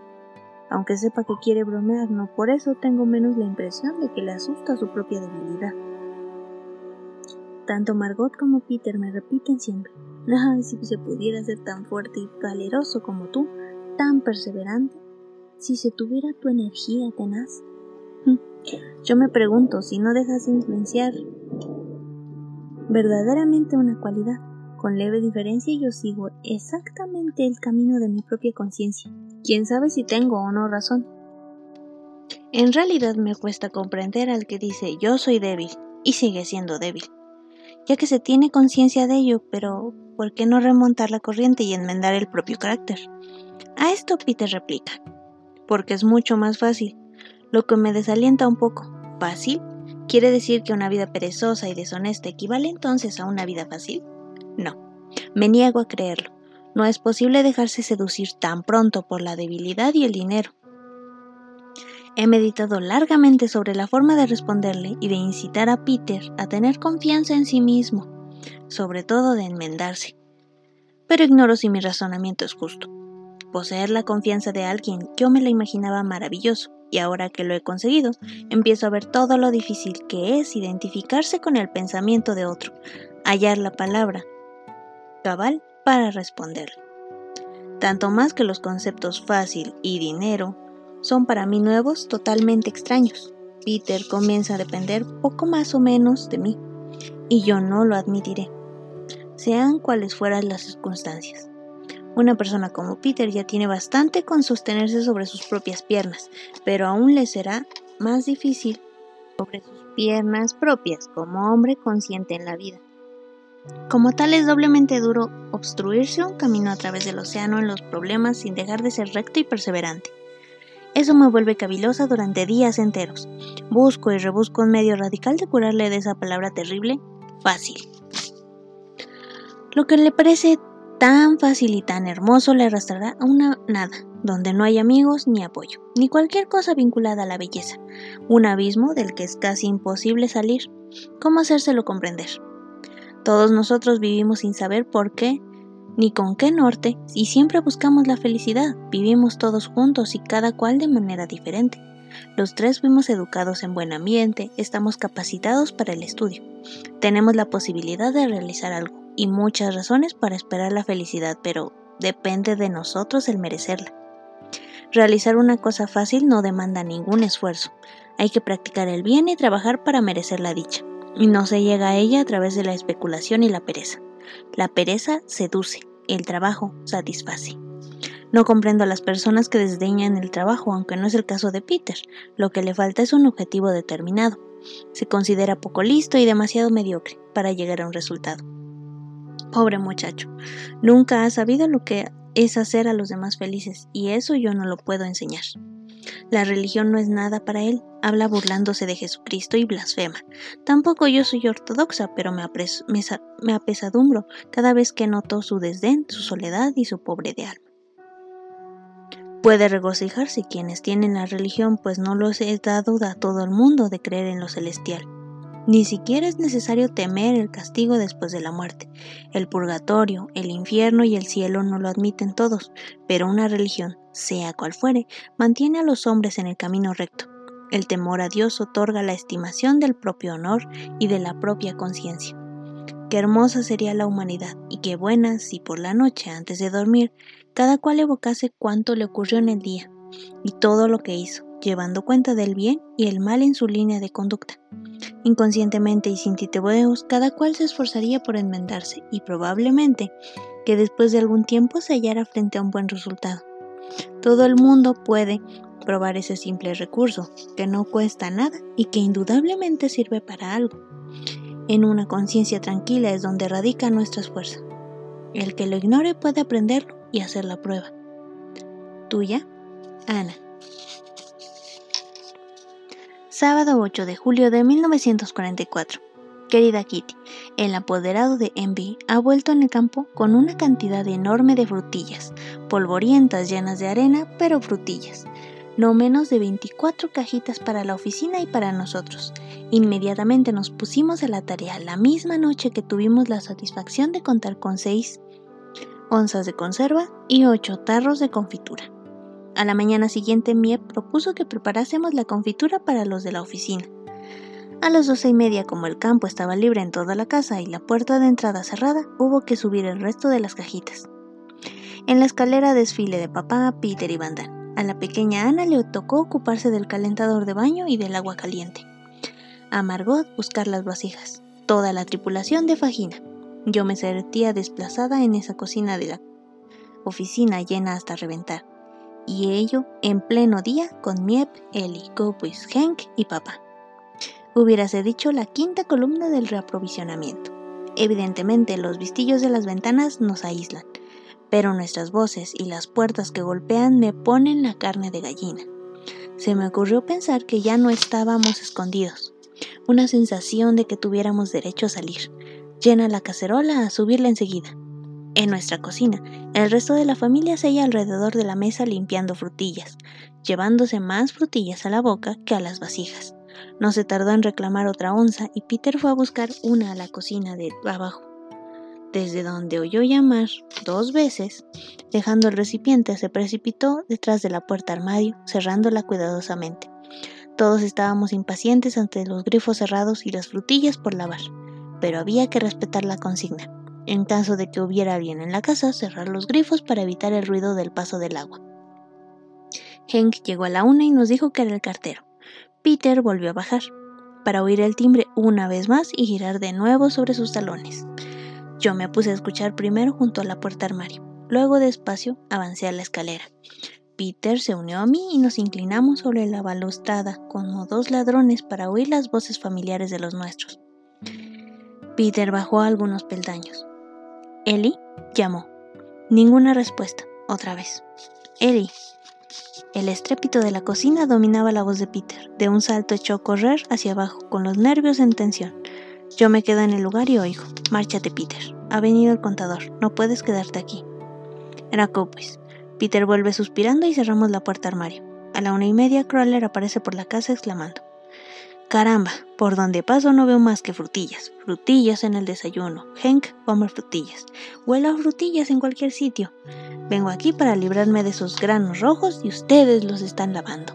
aunque sepa que quiere bromear, no por eso tengo menos la impresión de que le asusta su propia debilidad. Tanto Margot como Peter me repiten siempre, ay, si se pudiera ser tan fuerte y valeroso como tú, tan perseverante, si se tuviera tu energía tenaz. Yo me pregunto si no dejas influenciar verdaderamente una cualidad. Con leve diferencia yo sigo exactamente el camino de mi propia conciencia, Quién sabe si tengo o no razón. En realidad me cuesta comprender al que dice yo soy débil y sigue siendo débil, ya que se tiene conciencia de ello, pero ¿por qué no remontar la corriente y enmendar el propio carácter? A esto Peter replica, porque es mucho más fácil, lo que me desalienta un poco. ¿Fácil? ¿Quiere decir que una vida perezosa y deshonesta equivale entonces a una vida fácil? No, me niego a creerlo. No es posible dejarse seducir tan pronto por la debilidad y el dinero. He meditado largamente sobre la forma de responderle y de incitar a Peter a tener confianza en sí mismo, sobre todo de enmendarse. Pero ignoro si mi razonamiento es justo. Poseer la confianza de alguien yo me la imaginaba maravilloso, y ahora que lo he conseguido, empiezo a ver todo lo difícil que es identificarse con el pensamiento de otro, hallar la palabra cabal para responder. Tanto más que los conceptos fácil y dinero son para mí nuevos, totalmente extraños. Peter comienza a depender poco más o menos de mí, y yo no lo admitiré, sean cuales fueran las circunstancias. Una persona como Peter ya tiene bastante con sostenerse sobre sus propias piernas, pero aún le será más difícil sobre sus piernas propias como hombre consciente en la vida. Como tal es doblemente duro obstruirse un camino a través del océano en los problemas sin dejar de ser recto y perseverante. Eso me vuelve cavilosa durante días enteros. Busco y rebusco un medio radical de curarle de esa palabra terrible, fácil. Lo que le parece tan fácil y tan hermoso le arrastrará a una nada, donde no hay amigos ni apoyo, ni cualquier cosa vinculada a la belleza, un abismo del que es casi imposible salir. ¿Cómo hacérselo comprender? Todos nosotros vivimos sin saber por qué ni con qué norte y siempre buscamos la felicidad. Vivimos todos juntos y cada cual de manera diferente. Los tres fuimos educados en buen ambiente, estamos capacitados para el estudio. Tenemos la posibilidad de realizar algo y muchas razones para esperar la felicidad, pero depende de nosotros el merecerla. Realizar una cosa fácil no demanda ningún esfuerzo. Hay que practicar el bien y trabajar para merecer la dicha y no se llega a ella a través de la especulación y la pereza. La pereza seduce, el trabajo satisface. No comprendo a las personas que desdeñan el trabajo, aunque no es el caso de Peter. Lo que le falta es un objetivo determinado. Se considera poco listo y demasiado mediocre para llegar a un resultado. Pobre muchacho, nunca ha sabido lo que es hacer a los demás felices, y eso yo no lo puedo enseñar. La religión no es nada para él, habla burlándose de Jesucristo y blasfema. Tampoco yo soy ortodoxa, pero me, apesadumbro cada vez que noto su desdén, su soledad y su pobre de alma. Puede regocijarse quienes tienen la religión, pues no los he dado a todo el mundo de creer en lo celestial. Ni siquiera es necesario temer el castigo después de la muerte. El purgatorio, el infierno y el cielo no lo admiten todos, pero una religión, sea cual fuere, mantiene a los hombres en el camino recto. El temor a Dios otorga la estimación del propio honor y de la propia conciencia. Qué hermosa sería la humanidad y qué buena si por la noche antes de dormir cada cual evocase cuánto le ocurrió en el día y todo lo que hizo, llevando cuenta del bien y el mal en su línea de conducta. Inconscientemente y sin titebeos, cada cual se esforzaría por enmendarse y probablemente que después de algún tiempo se hallara frente a un buen resultado. Todo el mundo puede probar ese simple recurso, que no cuesta nada y que indudablemente sirve para algo. En una conciencia tranquila es donde radica nuestra esfuerzo. El que lo ignore puede aprenderlo y hacer la prueba. Tuya, Ana. Sábado 8 de julio de 1944. Querida Kitty, el apoderado de Envy ha vuelto en el campo con una cantidad enorme de frutillas, polvorientas llenas de arena, pero frutillas. No menos de 24 cajitas para la oficina y para nosotros. Inmediatamente nos pusimos a la tarea la misma noche que tuvimos la satisfacción de contar con 6 onzas de conserva y 8 tarros de confitura. A la mañana siguiente Miep propuso que preparásemos la confitura para los de la oficina. A las doce y media, como el campo estaba libre en toda la casa y la puerta de entrada cerrada, hubo que subir el resto de las cajitas. En la escalera desfile de papá, Peter y Van A la pequeña Ana le tocó ocuparse del calentador de baño y del agua caliente. A Margot buscar las vasijas. Toda la tripulación de Fajina. Yo me sentía desplazada en esa cocina de la oficina llena hasta reventar. Y ello en pleno día con Miep, Eli, Copus, Henk y papá hubiérase dicho la quinta columna del reaprovisionamiento. Evidentemente los vistillos de las ventanas nos aíslan, pero nuestras voces y las puertas que golpean me ponen la carne de gallina. Se me ocurrió pensar que ya no estábamos escondidos, una sensación de que tuviéramos derecho a salir. Llena la cacerola a subirla enseguida. En nuestra cocina, el resto de la familia se halla alrededor de la mesa limpiando frutillas, llevándose más frutillas a la boca que a las vasijas. No se tardó en reclamar otra onza y Peter fue a buscar una a la cocina de abajo, desde donde oyó llamar dos veces, dejando el recipiente se precipitó detrás de la puerta armario, cerrándola cuidadosamente. Todos estábamos impacientes ante los grifos cerrados y las frutillas por lavar, pero había que respetar la consigna. En caso de que hubiera alguien en la casa, cerrar los grifos para evitar el ruido del paso del agua. Hank llegó a la una y nos dijo que era el cartero. Peter volvió a bajar, para oír el timbre una vez más y girar de nuevo sobre sus talones. Yo me puse a escuchar primero junto a la puerta armario, luego despacio avancé a la escalera. Peter se unió a mí y nos inclinamos sobre la balustrada como dos ladrones para oír las voces familiares de los nuestros. Peter bajó algunos peldaños. Eli llamó. Ninguna respuesta, otra vez. Eli, el estrépito de la cocina dominaba la voz de Peter. De un salto echó a correr hacia abajo, con los nervios en tensión. Yo me quedo en el lugar y oigo. Márchate, Peter. Ha venido el contador. No puedes quedarte aquí. Era Copes. Peter vuelve suspirando y cerramos la puerta armario. A la una y media, Crawler aparece por la casa exclamando. Caramba, por donde paso no veo más que frutillas. Frutillas en el desayuno. Hank come frutillas. Huelo a frutillas en cualquier sitio. Vengo aquí para librarme de esos granos rojos y ustedes los están lavando.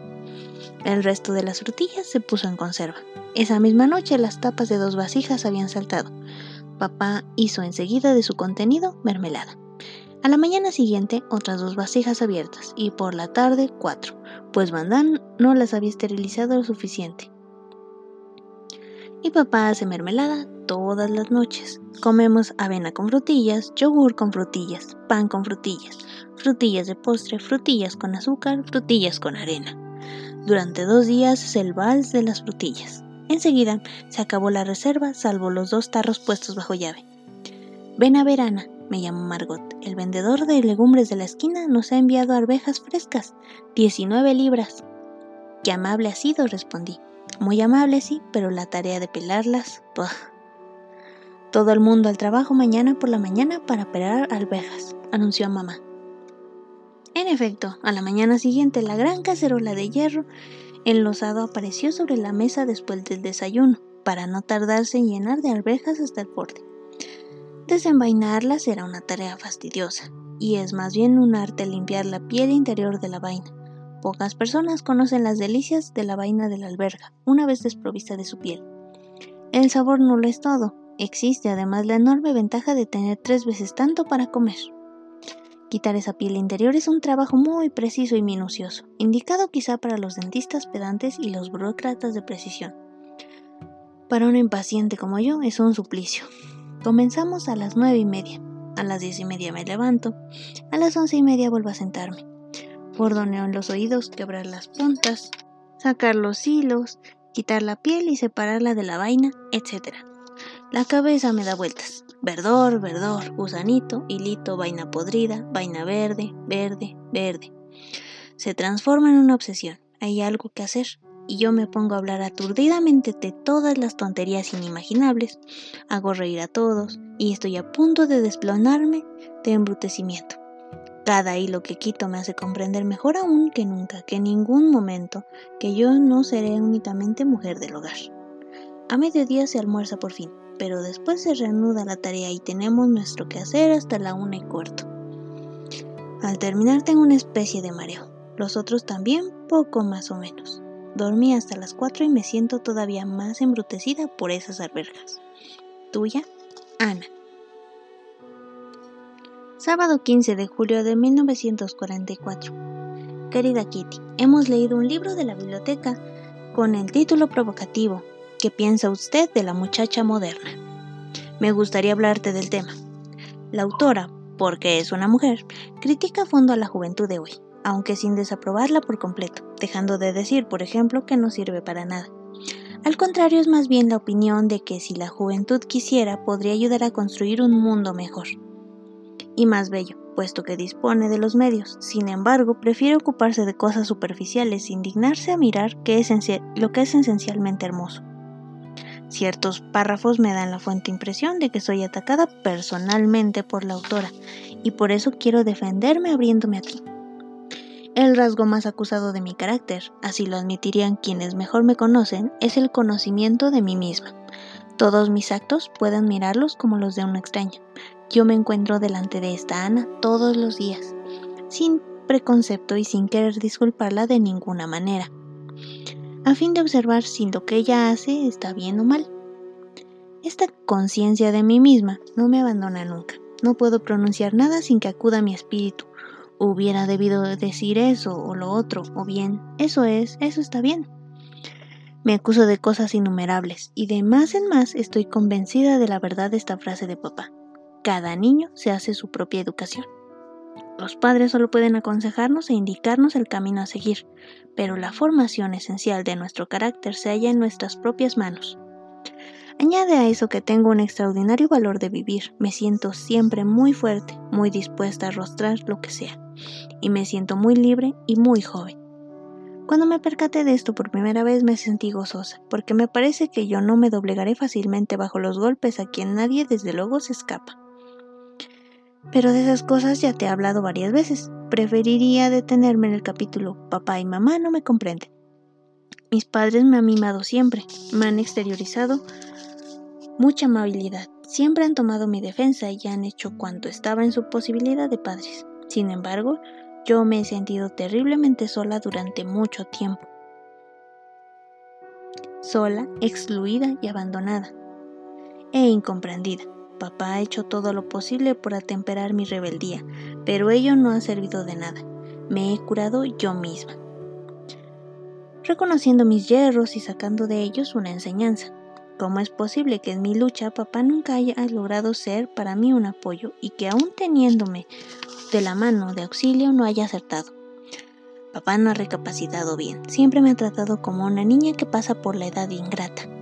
El resto de las frutillas se puso en conserva. Esa misma noche las tapas de dos vasijas habían saltado. Papá hizo enseguida de su contenido mermelada. A la mañana siguiente otras dos vasijas abiertas y por la tarde cuatro, pues Van no las había esterilizado lo suficiente. Y papá hace mermelada todas las noches. Comemos avena con frutillas, yogur con frutillas, pan con frutillas, frutillas de postre, frutillas con azúcar, frutillas con arena. Durante dos días es el vals de las frutillas. Enseguida se acabó la reserva, salvo los dos tarros puestos bajo llave. Ven a ver, Ana, me llamó Margot. El vendedor de legumbres de la esquina nos ha enviado arvejas frescas, 19 libras. Qué amable ha sido, respondí. Muy amable, sí, pero la tarea de pelarlas, Todo el mundo al trabajo mañana por la mañana para pelar arvejas, anunció mamá. En efecto, a la mañana siguiente la gran cacerola de hierro enlosado apareció sobre la mesa después del desayuno, para no tardarse en llenar de arvejas hasta el borde. Desenvainarlas era una tarea fastidiosa, y es más bien un arte limpiar la piel interior de la vaina. Pocas personas conocen las delicias de la vaina de la alberga, una vez desprovista de su piel. El sabor no lo es todo, existe además la enorme ventaja de tener tres veces tanto para comer. Quitar esa piel interior es un trabajo muy preciso y minucioso, indicado quizá para los dentistas pedantes y los burócratas de precisión. Para un impaciente como yo es un suplicio. Comenzamos a las nueve y media. A las diez y media me levanto. A las once y media vuelvo a sentarme. Bordoneo en los oídos, quebrar las puntas, sacar los hilos, quitar la piel y separarla de la vaina, etc. La cabeza me da vueltas. Verdor, verdor, gusanito, hilito, vaina podrida, vaina verde, verde, verde. Se transforma en una obsesión. Hay algo que hacer y yo me pongo a hablar aturdidamente de todas las tonterías inimaginables, hago reír a todos y estoy a punto de desplonarme de embrutecimiento. Cada hilo que quito me hace comprender mejor aún que nunca que en ningún momento que yo no seré únicamente mujer del hogar. A mediodía se almuerza por fin, pero después se reanuda la tarea y tenemos nuestro quehacer hasta la una y cuarto. Al terminar tengo una especie de mareo, los otros también poco más o menos. Dormí hasta las 4 y me siento todavía más embrutecida por esas albergas. Tuya, Ana. Sábado 15 de julio de 1944. Querida Kitty, hemos leído un libro de la biblioteca con el título provocativo ¿Qué piensa usted de la muchacha moderna? Me gustaría hablarte del tema. La autora, porque es una mujer, critica a fondo a la juventud de hoy aunque sin desaprobarla por completo, dejando de decir, por ejemplo, que no sirve para nada. Al contrario, es más bien la opinión de que si la juventud quisiera, podría ayudar a construir un mundo mejor y más bello, puesto que dispone de los medios. Sin embargo, prefiere ocuparse de cosas superficiales, indignarse a mirar lo que es esencialmente hermoso. Ciertos párrafos me dan la fuente impresión de que soy atacada personalmente por la autora, y por eso quiero defenderme abriéndome a ti. El rasgo más acusado de mi carácter, así lo admitirían quienes mejor me conocen, es el conocimiento de mí misma. Todos mis actos pueden mirarlos como los de una extraña. Yo me encuentro delante de esta Ana todos los días, sin preconcepto y sin querer disculparla de ninguna manera, a fin de observar si lo que ella hace está bien o mal. Esta conciencia de mí misma no me abandona nunca. No puedo pronunciar nada sin que acuda mi espíritu, hubiera debido decir eso o lo otro, o bien, eso es, eso está bien. Me acuso de cosas innumerables y de más en más estoy convencida de la verdad de esta frase de papá. Cada niño se hace su propia educación. Los padres solo pueden aconsejarnos e indicarnos el camino a seguir, pero la formación esencial de nuestro carácter se halla en nuestras propias manos. Añade a eso que tengo un extraordinario valor de vivir, me siento siempre muy fuerte, muy dispuesta a arrostrar lo que sea, y me siento muy libre y muy joven. Cuando me percaté de esto por primera vez me sentí gozosa, porque me parece que yo no me doblegaré fácilmente bajo los golpes a quien nadie desde luego se escapa. Pero de esas cosas ya te he hablado varias veces. Preferiría detenerme en el capítulo Papá y mamá no me comprenden. Mis padres me han mimado siempre, me han exteriorizado mucha amabilidad. Siempre han tomado mi defensa y han hecho cuanto estaba en su posibilidad de padres. Sin embargo, yo me he sentido terriblemente sola durante mucho tiempo. Sola, excluida y abandonada. E incomprendida. Papá ha hecho todo lo posible por atemperar mi rebeldía, pero ello no ha servido de nada. Me he curado yo misma. Reconociendo mis hierros y sacando de ellos una enseñanza. ¿Cómo es posible que en mi lucha papá nunca haya logrado ser para mí un apoyo y que aún teniéndome de la mano de auxilio no haya acertado? Papá no ha recapacitado bien, siempre me ha tratado como una niña que pasa por la edad ingrata.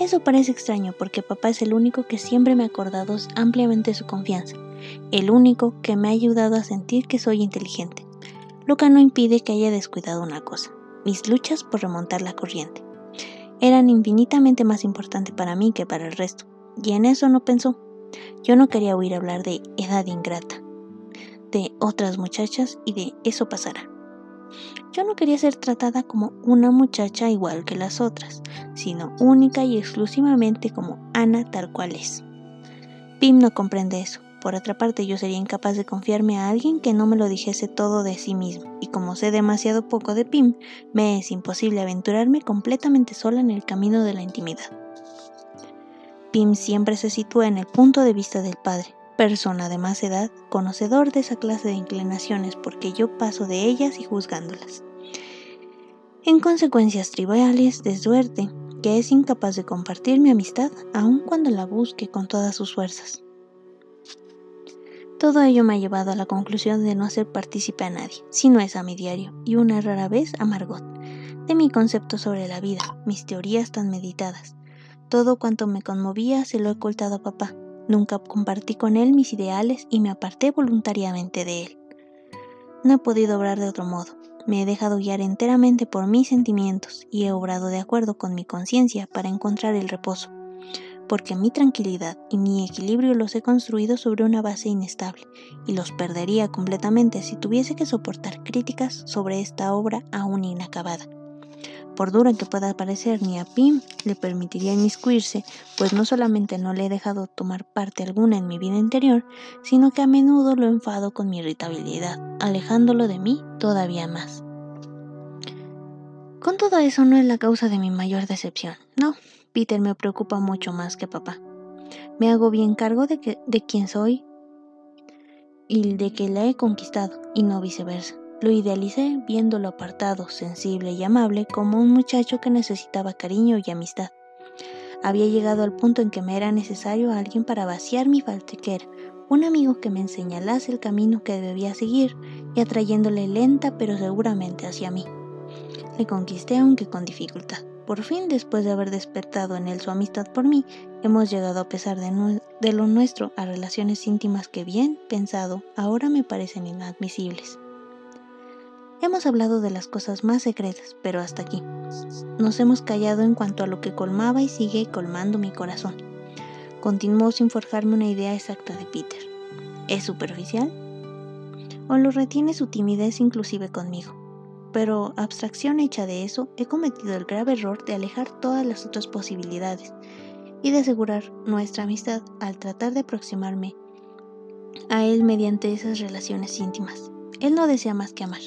Eso parece extraño porque papá es el único que siempre me ha acordado ampliamente su confianza, el único que me ha ayudado a sentir que soy inteligente, que no impide que haya descuidado una cosa, mis luchas por remontar la corriente eran infinitamente más importantes para mí que para el resto, y en eso no pensó. Yo no quería oír hablar de edad ingrata, de otras muchachas y de eso pasará. Yo no quería ser tratada como una muchacha igual que las otras, sino única y exclusivamente como Ana tal cual es. Pim no comprende eso. Por otra parte, yo sería incapaz de confiarme a alguien que no me lo dijese todo de sí mismo, y como sé demasiado poco de Pim, me es imposible aventurarme completamente sola en el camino de la intimidad. Pim siempre se sitúa en el punto de vista del padre, persona de más edad, conocedor de esa clase de inclinaciones porque yo paso de ellas y juzgándolas. En consecuencias triviales de suerte, que es incapaz de compartir mi amistad aun cuando la busque con todas sus fuerzas. Todo ello me ha llevado a la conclusión de no hacer partícipe a nadie, si no es a mi diario, y una rara vez a Margot, de mi concepto sobre la vida, mis teorías tan meditadas. Todo cuanto me conmovía se lo he ocultado a papá. Nunca compartí con él mis ideales y me aparté voluntariamente de él. No he podido obrar de otro modo. Me he dejado guiar enteramente por mis sentimientos y he obrado de acuerdo con mi conciencia para encontrar el reposo porque mi tranquilidad y mi equilibrio los he construido sobre una base inestable y los perdería completamente si tuviese que soportar críticas sobre esta obra aún inacabada. Por dura que pueda parecer, ni a Pim le permitiría inmiscuirse, pues no solamente no le he dejado tomar parte alguna en mi vida interior, sino que a menudo lo enfado con mi irritabilidad, alejándolo de mí todavía más. Con todo eso no es la causa de mi mayor decepción, no, Peter me preocupa mucho más que papá. Me hago bien cargo de, que, de quién soy y de que la he conquistado, y no viceversa. Lo idealicé viéndolo apartado, sensible y amable como un muchacho que necesitaba cariño y amistad. Había llegado al punto en que me era necesario alguien para vaciar mi faltriquera, un amigo que me señalase el camino que debía seguir y atrayéndole lenta pero seguramente hacia mí. Le conquisté aunque con dificultad. Por fin, después de haber despertado en él su amistad por mí, hemos llegado a pesar de, lo nuestro a relaciones íntimas que bien pensado ahora me parecen inadmisibles. Hemos hablado de las cosas más secretas, pero hasta aquí. Nos hemos callado en cuanto a lo que colmaba y sigue colmando mi corazón. Continuó sin forjarme una idea exacta de Peter. ¿Es superficial? ¿O lo retiene su timidez inclusive conmigo? pero abstracción hecha de eso, he cometido el grave error de alejar todas las otras posibilidades y de asegurar nuestra amistad al tratar de aproximarme a él mediante esas relaciones íntimas. Él no desea más que amar,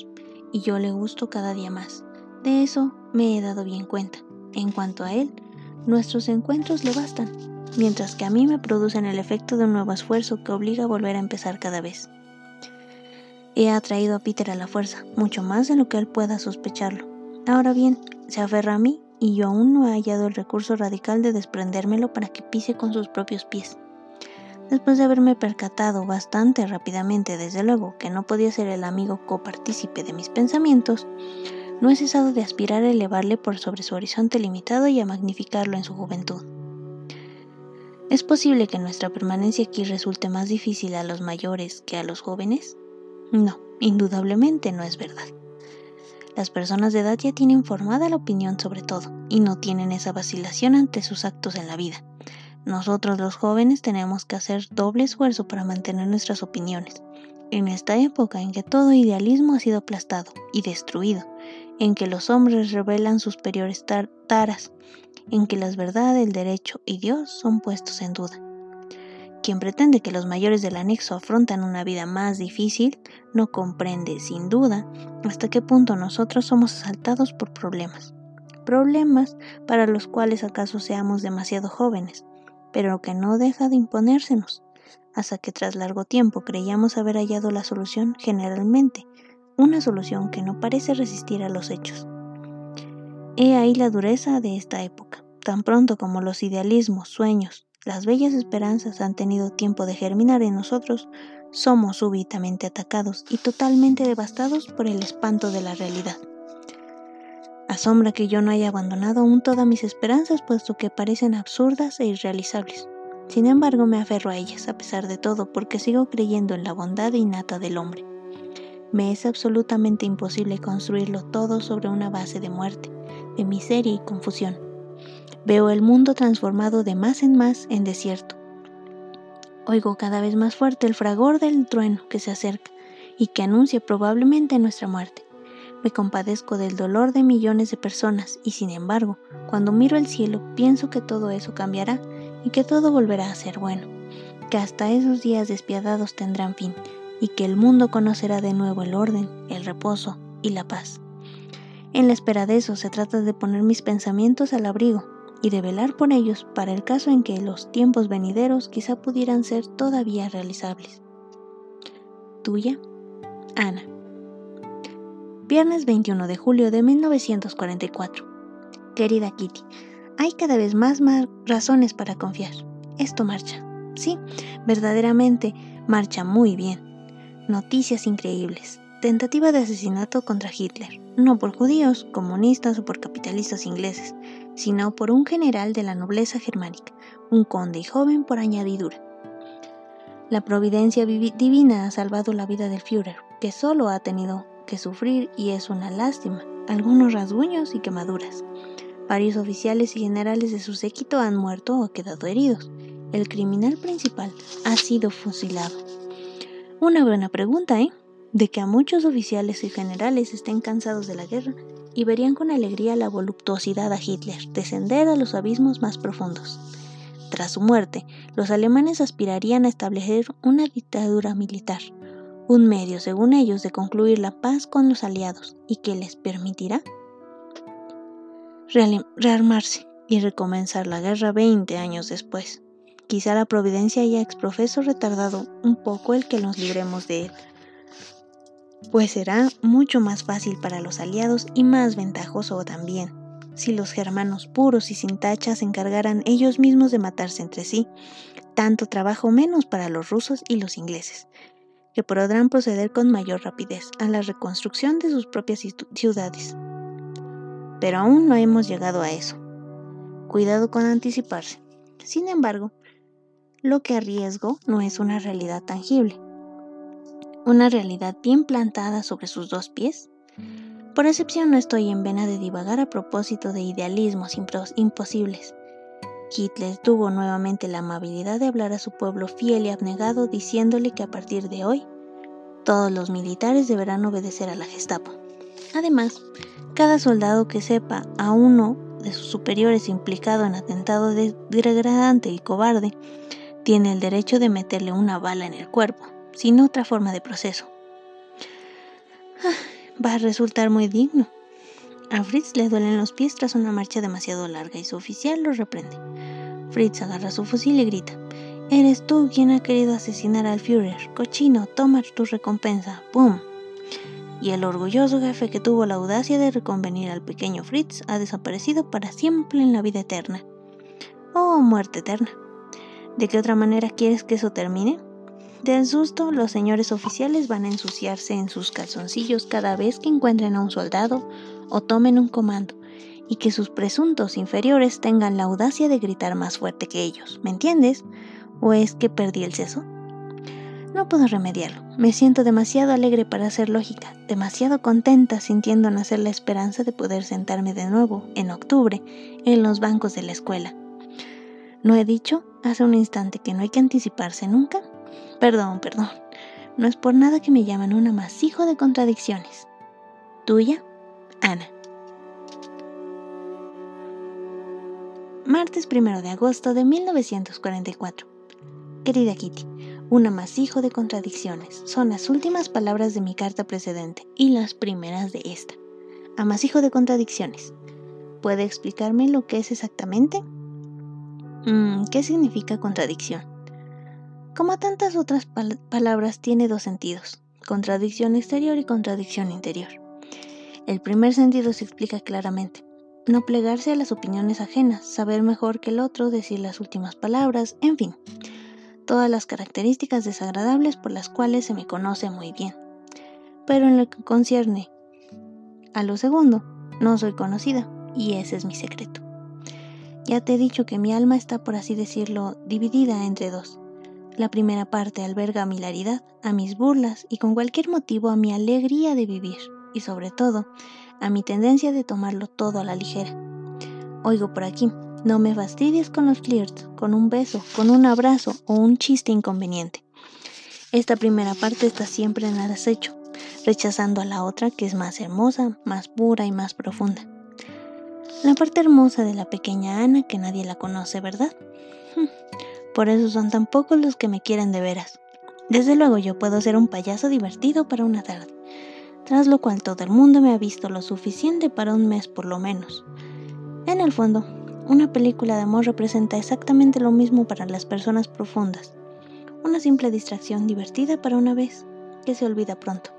y yo le gusto cada día más. De eso me he dado bien cuenta. En cuanto a él, nuestros encuentros le bastan, mientras que a mí me producen el efecto de un nuevo esfuerzo que obliga a volver a empezar cada vez. He atraído a Peter a la fuerza, mucho más de lo que él pueda sospecharlo. Ahora bien, se aferra a mí y yo aún no he hallado el recurso radical de desprendérmelo para que pise con sus propios pies. Después de haberme percatado bastante rápidamente, desde luego, que no podía ser el amigo copartícipe de mis pensamientos, no he cesado de aspirar a elevarle por sobre su horizonte limitado y a magnificarlo en su juventud. ¿Es posible que nuestra permanencia aquí resulte más difícil a los mayores que a los jóvenes? No, indudablemente no es verdad. Las personas de edad ya tienen formada la opinión sobre todo y no tienen esa vacilación ante sus actos en la vida. Nosotros los jóvenes tenemos que hacer doble esfuerzo para mantener nuestras opiniones. En esta época en que todo idealismo ha sido aplastado y destruido, en que los hombres revelan sus superiores taras, en que las verdades, el derecho y Dios son puestos en duda quien pretende que los mayores del anexo afrontan una vida más difícil, no comprende, sin duda, hasta qué punto nosotros somos asaltados por problemas. Problemas para los cuales acaso seamos demasiado jóvenes, pero que no deja de imponérsenos, hasta que tras largo tiempo creíamos haber hallado la solución generalmente, una solución que no parece resistir a los hechos. He ahí la dureza de esta época. Tan pronto como los idealismos, sueños, las bellas esperanzas han tenido tiempo de germinar en nosotros, somos súbitamente atacados y totalmente devastados por el espanto de la realidad. Asombra que yo no haya abandonado aún todas mis esperanzas, puesto que parecen absurdas e irrealizables. Sin embargo, me aferro a ellas, a pesar de todo, porque sigo creyendo en la bondad innata del hombre. Me es absolutamente imposible construirlo todo sobre una base de muerte, de miseria y confusión. Veo el mundo transformado de más en más en desierto. Oigo cada vez más fuerte el fragor del trueno que se acerca y que anuncia probablemente nuestra muerte. Me compadezco del dolor de millones de personas y sin embargo, cuando miro el cielo, pienso que todo eso cambiará y que todo volverá a ser bueno, que hasta esos días despiadados tendrán fin y que el mundo conocerá de nuevo el orden, el reposo y la paz. En la espera de eso se trata de poner mis pensamientos al abrigo y de velar por ellos para el caso en que los tiempos venideros quizá pudieran ser todavía realizables. Tuya, Ana. Viernes 21 de julio de 1944. Querida Kitty, hay cada vez más, razones para confiar. Esto marcha. Sí, verdaderamente marcha muy bien. Noticias increíbles. Tentativa de asesinato contra Hitler, no por judíos, comunistas o por capitalistas ingleses, sino por un general de la nobleza germánica, un conde y joven por añadidura. La providencia divina ha salvado la vida del Führer, que solo ha tenido que sufrir y es una lástima, algunos rasguños y quemaduras. Varios oficiales y generales de su séquito han muerto o quedado heridos. El criminal principal ha sido fusilado. Una buena pregunta, ¿eh? de que a muchos oficiales y generales estén cansados de la guerra y verían con alegría la voluptuosidad a Hitler descender a los abismos más profundos. Tras su muerte, los alemanes aspirarían a establecer una dictadura militar, un medio, según ellos, de concluir la paz con los aliados y que les permitirá rearmarse y recomenzar la guerra 20 años después. Quizá la providencia haya exprofeso retardado un poco el que nos libremos de él, pues será mucho más fácil para los aliados y más ventajoso también, si los germanos puros y sin tacha se encargaran ellos mismos de matarse entre sí, tanto trabajo menos para los rusos y los ingleses, que podrán proceder con mayor rapidez a la reconstrucción de sus propias ciudades. Pero aún no hemos llegado a eso. Cuidado con anticiparse. Sin embargo, lo que arriesgo no es una realidad tangible, una realidad bien plantada sobre sus dos pies? Por excepción no estoy en vena de divagar a propósito de idealismos imposibles. Hitler tuvo nuevamente la amabilidad de hablar a su pueblo fiel y abnegado diciéndole que a partir de hoy todos los militares deberán obedecer a la Gestapo. Además, cada soldado que sepa a uno de sus superiores implicado en atentado degradante y cobarde tiene el derecho de meterle una bala en el cuerpo sin otra forma de proceso. Ah, va a resultar muy digno. A Fritz le duelen los pies tras una marcha demasiado larga y su oficial lo reprende. Fritz agarra su fusil y grita, Eres tú quien ha querido asesinar al Führer. Cochino, toma tu recompensa. ¡Pum! Y el orgulloso jefe que tuvo la audacia de reconvenir al pequeño Fritz ha desaparecido para siempre en la vida eterna. Oh, muerte eterna. ¿De qué otra manera quieres que eso termine? Del susto, los señores oficiales van a ensuciarse en sus calzoncillos cada vez que encuentren a un soldado o tomen un comando, y que sus presuntos inferiores tengan la audacia de gritar más fuerte que ellos. ¿Me entiendes? ¿O es que perdí el seso? No puedo remediarlo. Me siento demasiado alegre para ser lógica, demasiado contenta sintiendo nacer la esperanza de poder sentarme de nuevo, en octubre, en los bancos de la escuela. ¿No he dicho hace un instante que no hay que anticiparse nunca? Perdón, perdón. No es por nada que me llaman un amasijo de contradicciones. Tuya, Ana. Martes 1 de agosto de 1944. Querida Kitty, un amasijo de contradicciones son las últimas palabras de mi carta precedente y las primeras de esta. Amasijo de contradicciones. ¿Puede explicarme lo que es exactamente? Mm, ¿Qué significa contradicción? Como tantas otras palabras, tiene dos sentidos, contradicción exterior y contradicción interior. El primer sentido se explica claramente. No plegarse a las opiniones ajenas, saber mejor que el otro, decir las últimas palabras, en fin, todas las características desagradables por las cuales se me conoce muy bien. Pero en lo que concierne a lo segundo, no soy conocida, y ese es mi secreto. Ya te he dicho que mi alma está, por así decirlo, dividida entre dos. La primera parte alberga mi hilaridad, a mis burlas y con cualquier motivo a mi alegría de vivir y sobre todo a mi tendencia de tomarlo todo a la ligera. Oigo por aquí, no me fastidies con los flirts, con un beso, con un abrazo o un chiste inconveniente. Esta primera parte está siempre en el acecho, rechazando a la otra que es más hermosa, más pura y más profunda. La parte hermosa de la pequeña Ana que nadie la conoce, ¿verdad? Por eso son tan pocos los que me quieren de veras. Desde luego yo puedo ser un payaso divertido para una tarde, tras lo cual todo el mundo me ha visto lo suficiente para un mes por lo menos. En el fondo, una película de amor representa exactamente lo mismo para las personas profundas. Una simple distracción divertida para una vez que se olvida pronto.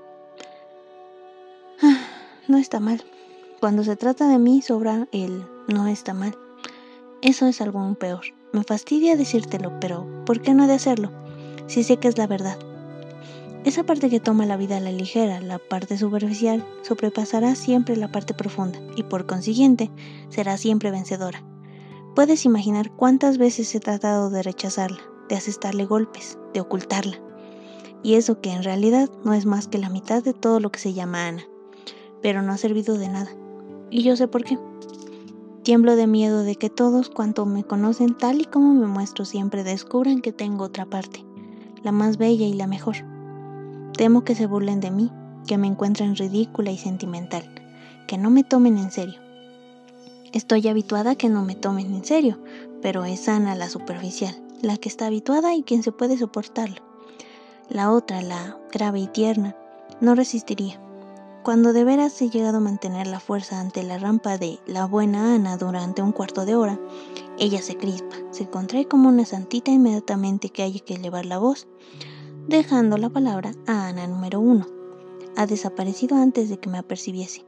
Ah, no está mal. Cuando se trata de mí sobra el no está mal. Eso es algo peor. Me fastidia decírtelo, pero ¿por qué no de hacerlo? Si sé que es la verdad. Esa parte que toma la vida a la ligera, la parte superficial, sobrepasará siempre la parte profunda y por consiguiente será siempre vencedora. Puedes imaginar cuántas veces he tratado de rechazarla, de asestarle golpes, de ocultarla. Y eso que en realidad no es más que la mitad de todo lo que se llama Ana. Pero no ha servido de nada. Y yo sé por qué. Tiemblo de miedo de que todos cuanto me conocen tal y como me muestro siempre descubran que tengo otra parte, la más bella y la mejor. Temo que se burlen de mí, que me encuentren ridícula y sentimental, que no me tomen en serio. Estoy habituada a que no me tomen en serio, pero es Ana la superficial, la que está habituada y quien se puede soportarlo. La otra, la grave y tierna, no resistiría. Cuando de veras he llegado a mantener la fuerza ante la rampa de la buena Ana durante un cuarto de hora, ella se crispa, se contrae como una santita inmediatamente que haya que elevar la voz, dejando la palabra a Ana número uno. Ha desaparecido antes de que me apercibiese.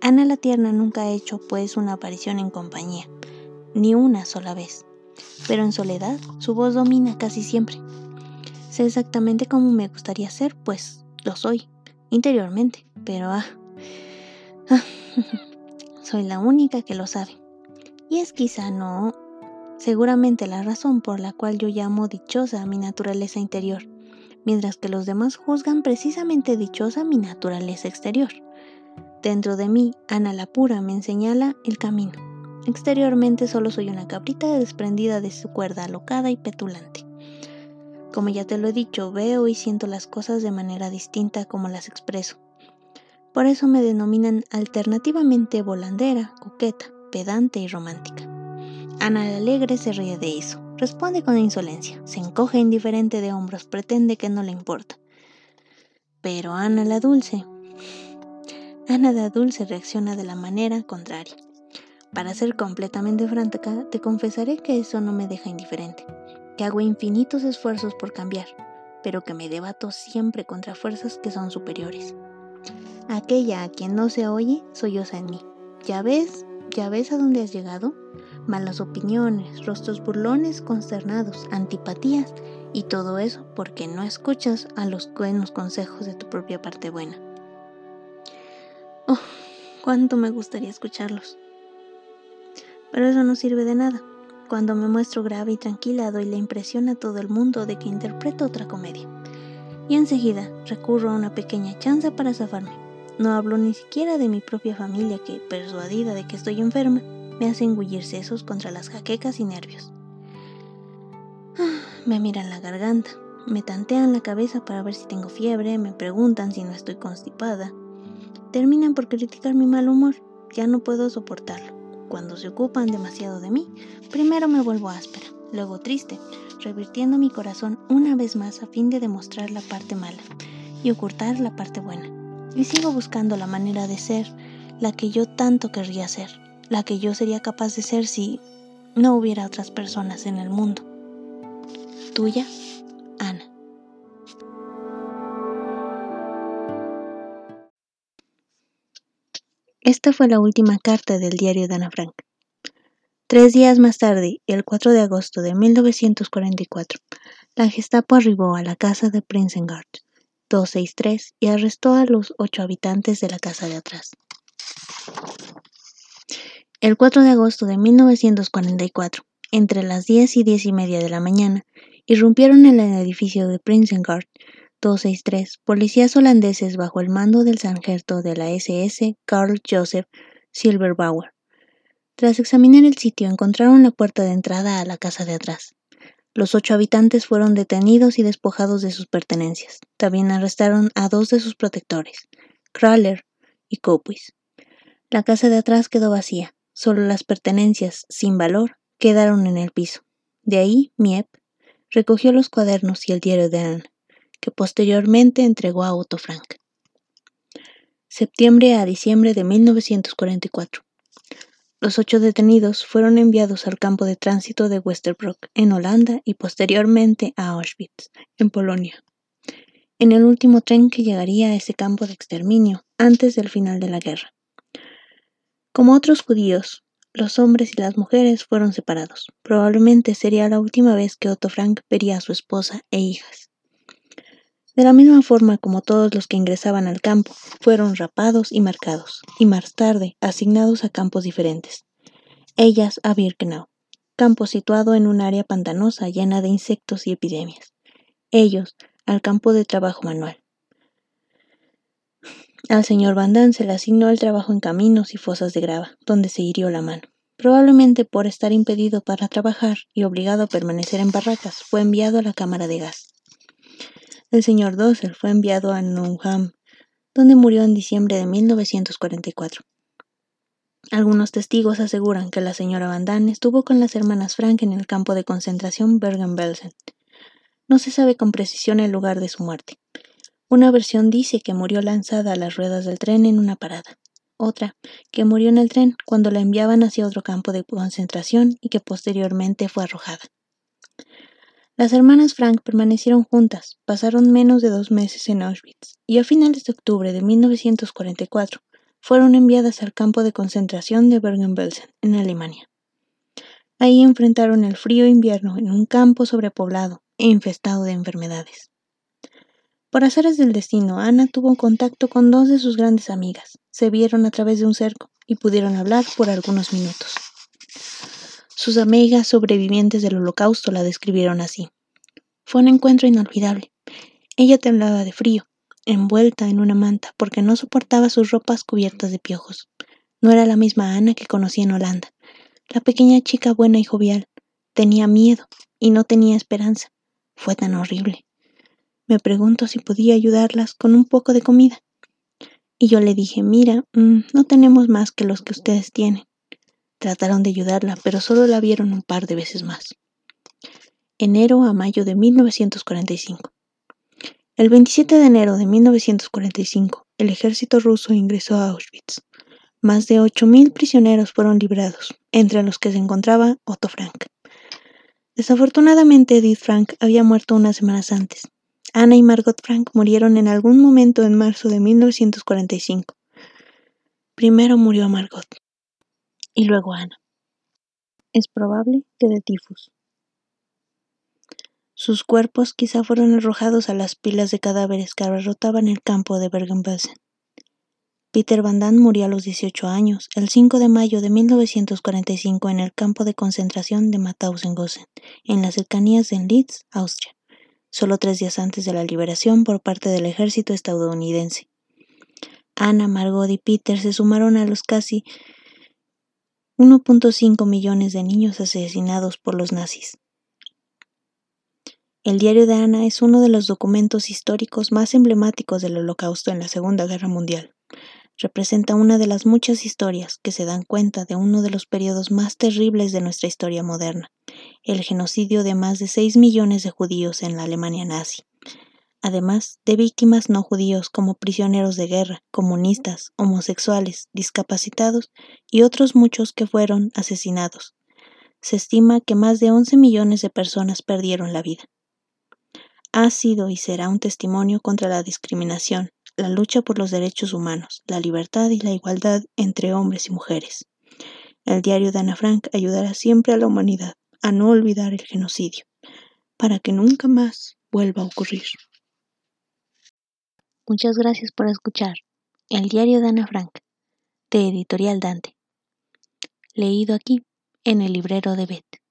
Ana la tierna nunca ha hecho pues una aparición en compañía, ni una sola vez. Pero en soledad su voz domina casi siempre. Sé exactamente cómo me gustaría ser, pues lo soy, interiormente, pero ah, ah [LAUGHS] soy la única que lo sabe. Y es quizá no, seguramente la razón por la cual yo llamo dichosa a mi naturaleza interior mientras que los demás juzgan precisamente dichosa mi naturaleza exterior. Dentro de mí, Ana la pura me señala el camino. Exteriormente solo soy una cabrita desprendida de su cuerda alocada y petulante. Como ya te lo he dicho, veo y siento las cosas de manera distinta como las expreso. Por eso me denominan alternativamente volandera, coqueta, pedante y romántica. Ana la Alegre se ríe de eso. Responde con insolencia, se encoge indiferente de hombros, pretende que no le importa. Pero Ana la Dulce, Ana la Dulce reacciona de la manera contraria. Para ser completamente franca, te confesaré que eso no me deja indiferente, que hago infinitos esfuerzos por cambiar, pero que me debato siempre contra fuerzas que son superiores. Aquella a quien no se oye solloza en mí. ¿Ya ves? ¿Ya ves a dónde has llegado? malas opiniones, rostros burlones, consternados, antipatías y todo eso porque no escuchas a los buenos consejos de tu propia parte buena. Oh, cuánto me gustaría escucharlos. Pero eso no sirve de nada. Cuando me muestro grave y tranquila doy la impresión a todo el mundo de que interpreto otra comedia. Y enseguida recurro a una pequeña chanza para zafarme. No hablo ni siquiera de mi propia familia que, persuadida de que estoy enferma, me hace engullir sesos contra las jaquecas y nervios. Ah, me miran la garganta, me tantean la cabeza para ver si tengo fiebre, me preguntan si no estoy constipada. Terminan por criticar mi mal humor, ya no puedo soportarlo. Cuando se ocupan demasiado de mí, primero me vuelvo áspera, luego triste, revirtiendo mi corazón una vez más a fin de demostrar la parte mala y ocultar la parte buena. Y sigo buscando la manera de ser la que yo tanto querría ser la que yo sería capaz de ser si no hubiera otras personas en el mundo. Tuya, Ana. Esta fue la última carta del diario de Ana Frank. Tres días más tarde, el 4 de agosto de 1944, la Gestapo arribó a la casa de Prinsengarten 263 y arrestó a los ocho habitantes de la casa de atrás. El 4 de agosto de 1944, entre las 10 y 10 y media de la mañana, irrumpieron en el edificio de Prinsengaard 263 policías holandeses bajo el mando del sargento de la SS Carl Joseph Silberbauer. Tras examinar el sitio encontraron la puerta de entrada a la casa de atrás. Los ocho habitantes fueron detenidos y despojados de sus pertenencias. También arrestaron a dos de sus protectores, Kraler y Copwis. La casa de atrás quedó vacía. Solo las pertenencias, sin valor, quedaron en el piso. De ahí, Miep recogió los cuadernos y el diario de Anne, que posteriormente entregó a Otto Frank. Septiembre a diciembre de 1944. Los ocho detenidos fueron enviados al campo de tránsito de Westerbroek, en Holanda, y posteriormente a Auschwitz, en Polonia, en el último tren que llegaría a ese campo de exterminio antes del final de la guerra. Como otros judíos, los hombres y las mujeres fueron separados. Probablemente sería la última vez que Otto Frank vería a su esposa e hijas. De la misma forma como todos los que ingresaban al campo, fueron rapados y marcados, y más tarde asignados a campos diferentes. Ellas a Birkenau, campo situado en un área pantanosa llena de insectos y epidemias. Ellos al campo de trabajo manual. Al señor Van se le asignó el trabajo en caminos y fosas de grava, donde se hirió la mano. Probablemente por estar impedido para trabajar y obligado a permanecer en barracas, fue enviado a la cámara de gas. El señor Dossel fue enviado a Nunham, donde murió en diciembre de 1944. Algunos testigos aseguran que la señora Van Damme estuvo con las hermanas Frank en el campo de concentración Bergen-Belsen. No se sabe con precisión el lugar de su muerte. Una versión dice que murió lanzada a las ruedas del tren en una parada. Otra, que murió en el tren cuando la enviaban hacia otro campo de concentración y que posteriormente fue arrojada. Las hermanas Frank permanecieron juntas, pasaron menos de dos meses en Auschwitz y a finales de octubre de 1944 fueron enviadas al campo de concentración de Bergen-Belsen, en Alemania. Ahí enfrentaron el frío invierno en un campo sobrepoblado e infestado de enfermedades. Por azares del destino, Ana tuvo contacto con dos de sus grandes amigas. Se vieron a través de un cerco y pudieron hablar por algunos minutos. Sus amigas sobrevivientes del holocausto la describieron así. Fue un encuentro inolvidable. Ella temblaba de frío, envuelta en una manta, porque no soportaba sus ropas cubiertas de piojos. No era la misma Ana que conocí en Holanda. La pequeña chica buena y jovial. Tenía miedo y no tenía esperanza. Fue tan horrible. Me pregunto si podía ayudarlas con un poco de comida. Y yo le dije, mira, mm, no tenemos más que los que ustedes tienen. Trataron de ayudarla, pero solo la vieron un par de veces más. Enero a mayo de 1945. El 27 de enero de 1945, el ejército ruso ingresó a Auschwitz. Más de 8.000 prisioneros fueron librados, entre los que se encontraba Otto Frank. Desafortunadamente, Edith Frank había muerto unas semanas antes. Ana y Margot Frank murieron en algún momento en marzo de 1945. Primero murió Margot y luego Ana. Es probable que de tifus. Sus cuerpos quizá fueron arrojados a las pilas de cadáveres que abarrotaban el campo de Bergen-Belsen. Peter Van Damme murió a los 18 años, el 5 de mayo de 1945 en el campo de concentración de Mauthausen, en las cercanías de Leeds, Austria, solo tres días antes de la liberación por parte del ejército estadounidense. Ana, Margot y Peter se sumaron a los casi 1.5 millones de niños asesinados por los nazis. El diario de Ana es uno de los documentos históricos más emblemáticos del Holocausto en la Segunda Guerra Mundial. Representa una de las muchas historias que se dan cuenta de uno de los periodos más terribles de nuestra historia moderna, el genocidio de más de 6 millones de judíos en la Alemania nazi además de víctimas no judíos como prisioneros de guerra, comunistas, homosexuales, discapacitados y otros muchos que fueron asesinados. Se estima que más de 11 millones de personas perdieron la vida. Ha sido y será un testimonio contra la discriminación, la lucha por los derechos humanos, la libertad y la igualdad entre hombres y mujeres. El diario de Ana Frank ayudará siempre a la humanidad a no olvidar el genocidio, para que nunca más vuelva a ocurrir. Muchas gracias por escuchar El diario de Ana Frank, de Editorial Dante. Leído aquí, en el librero de Beth.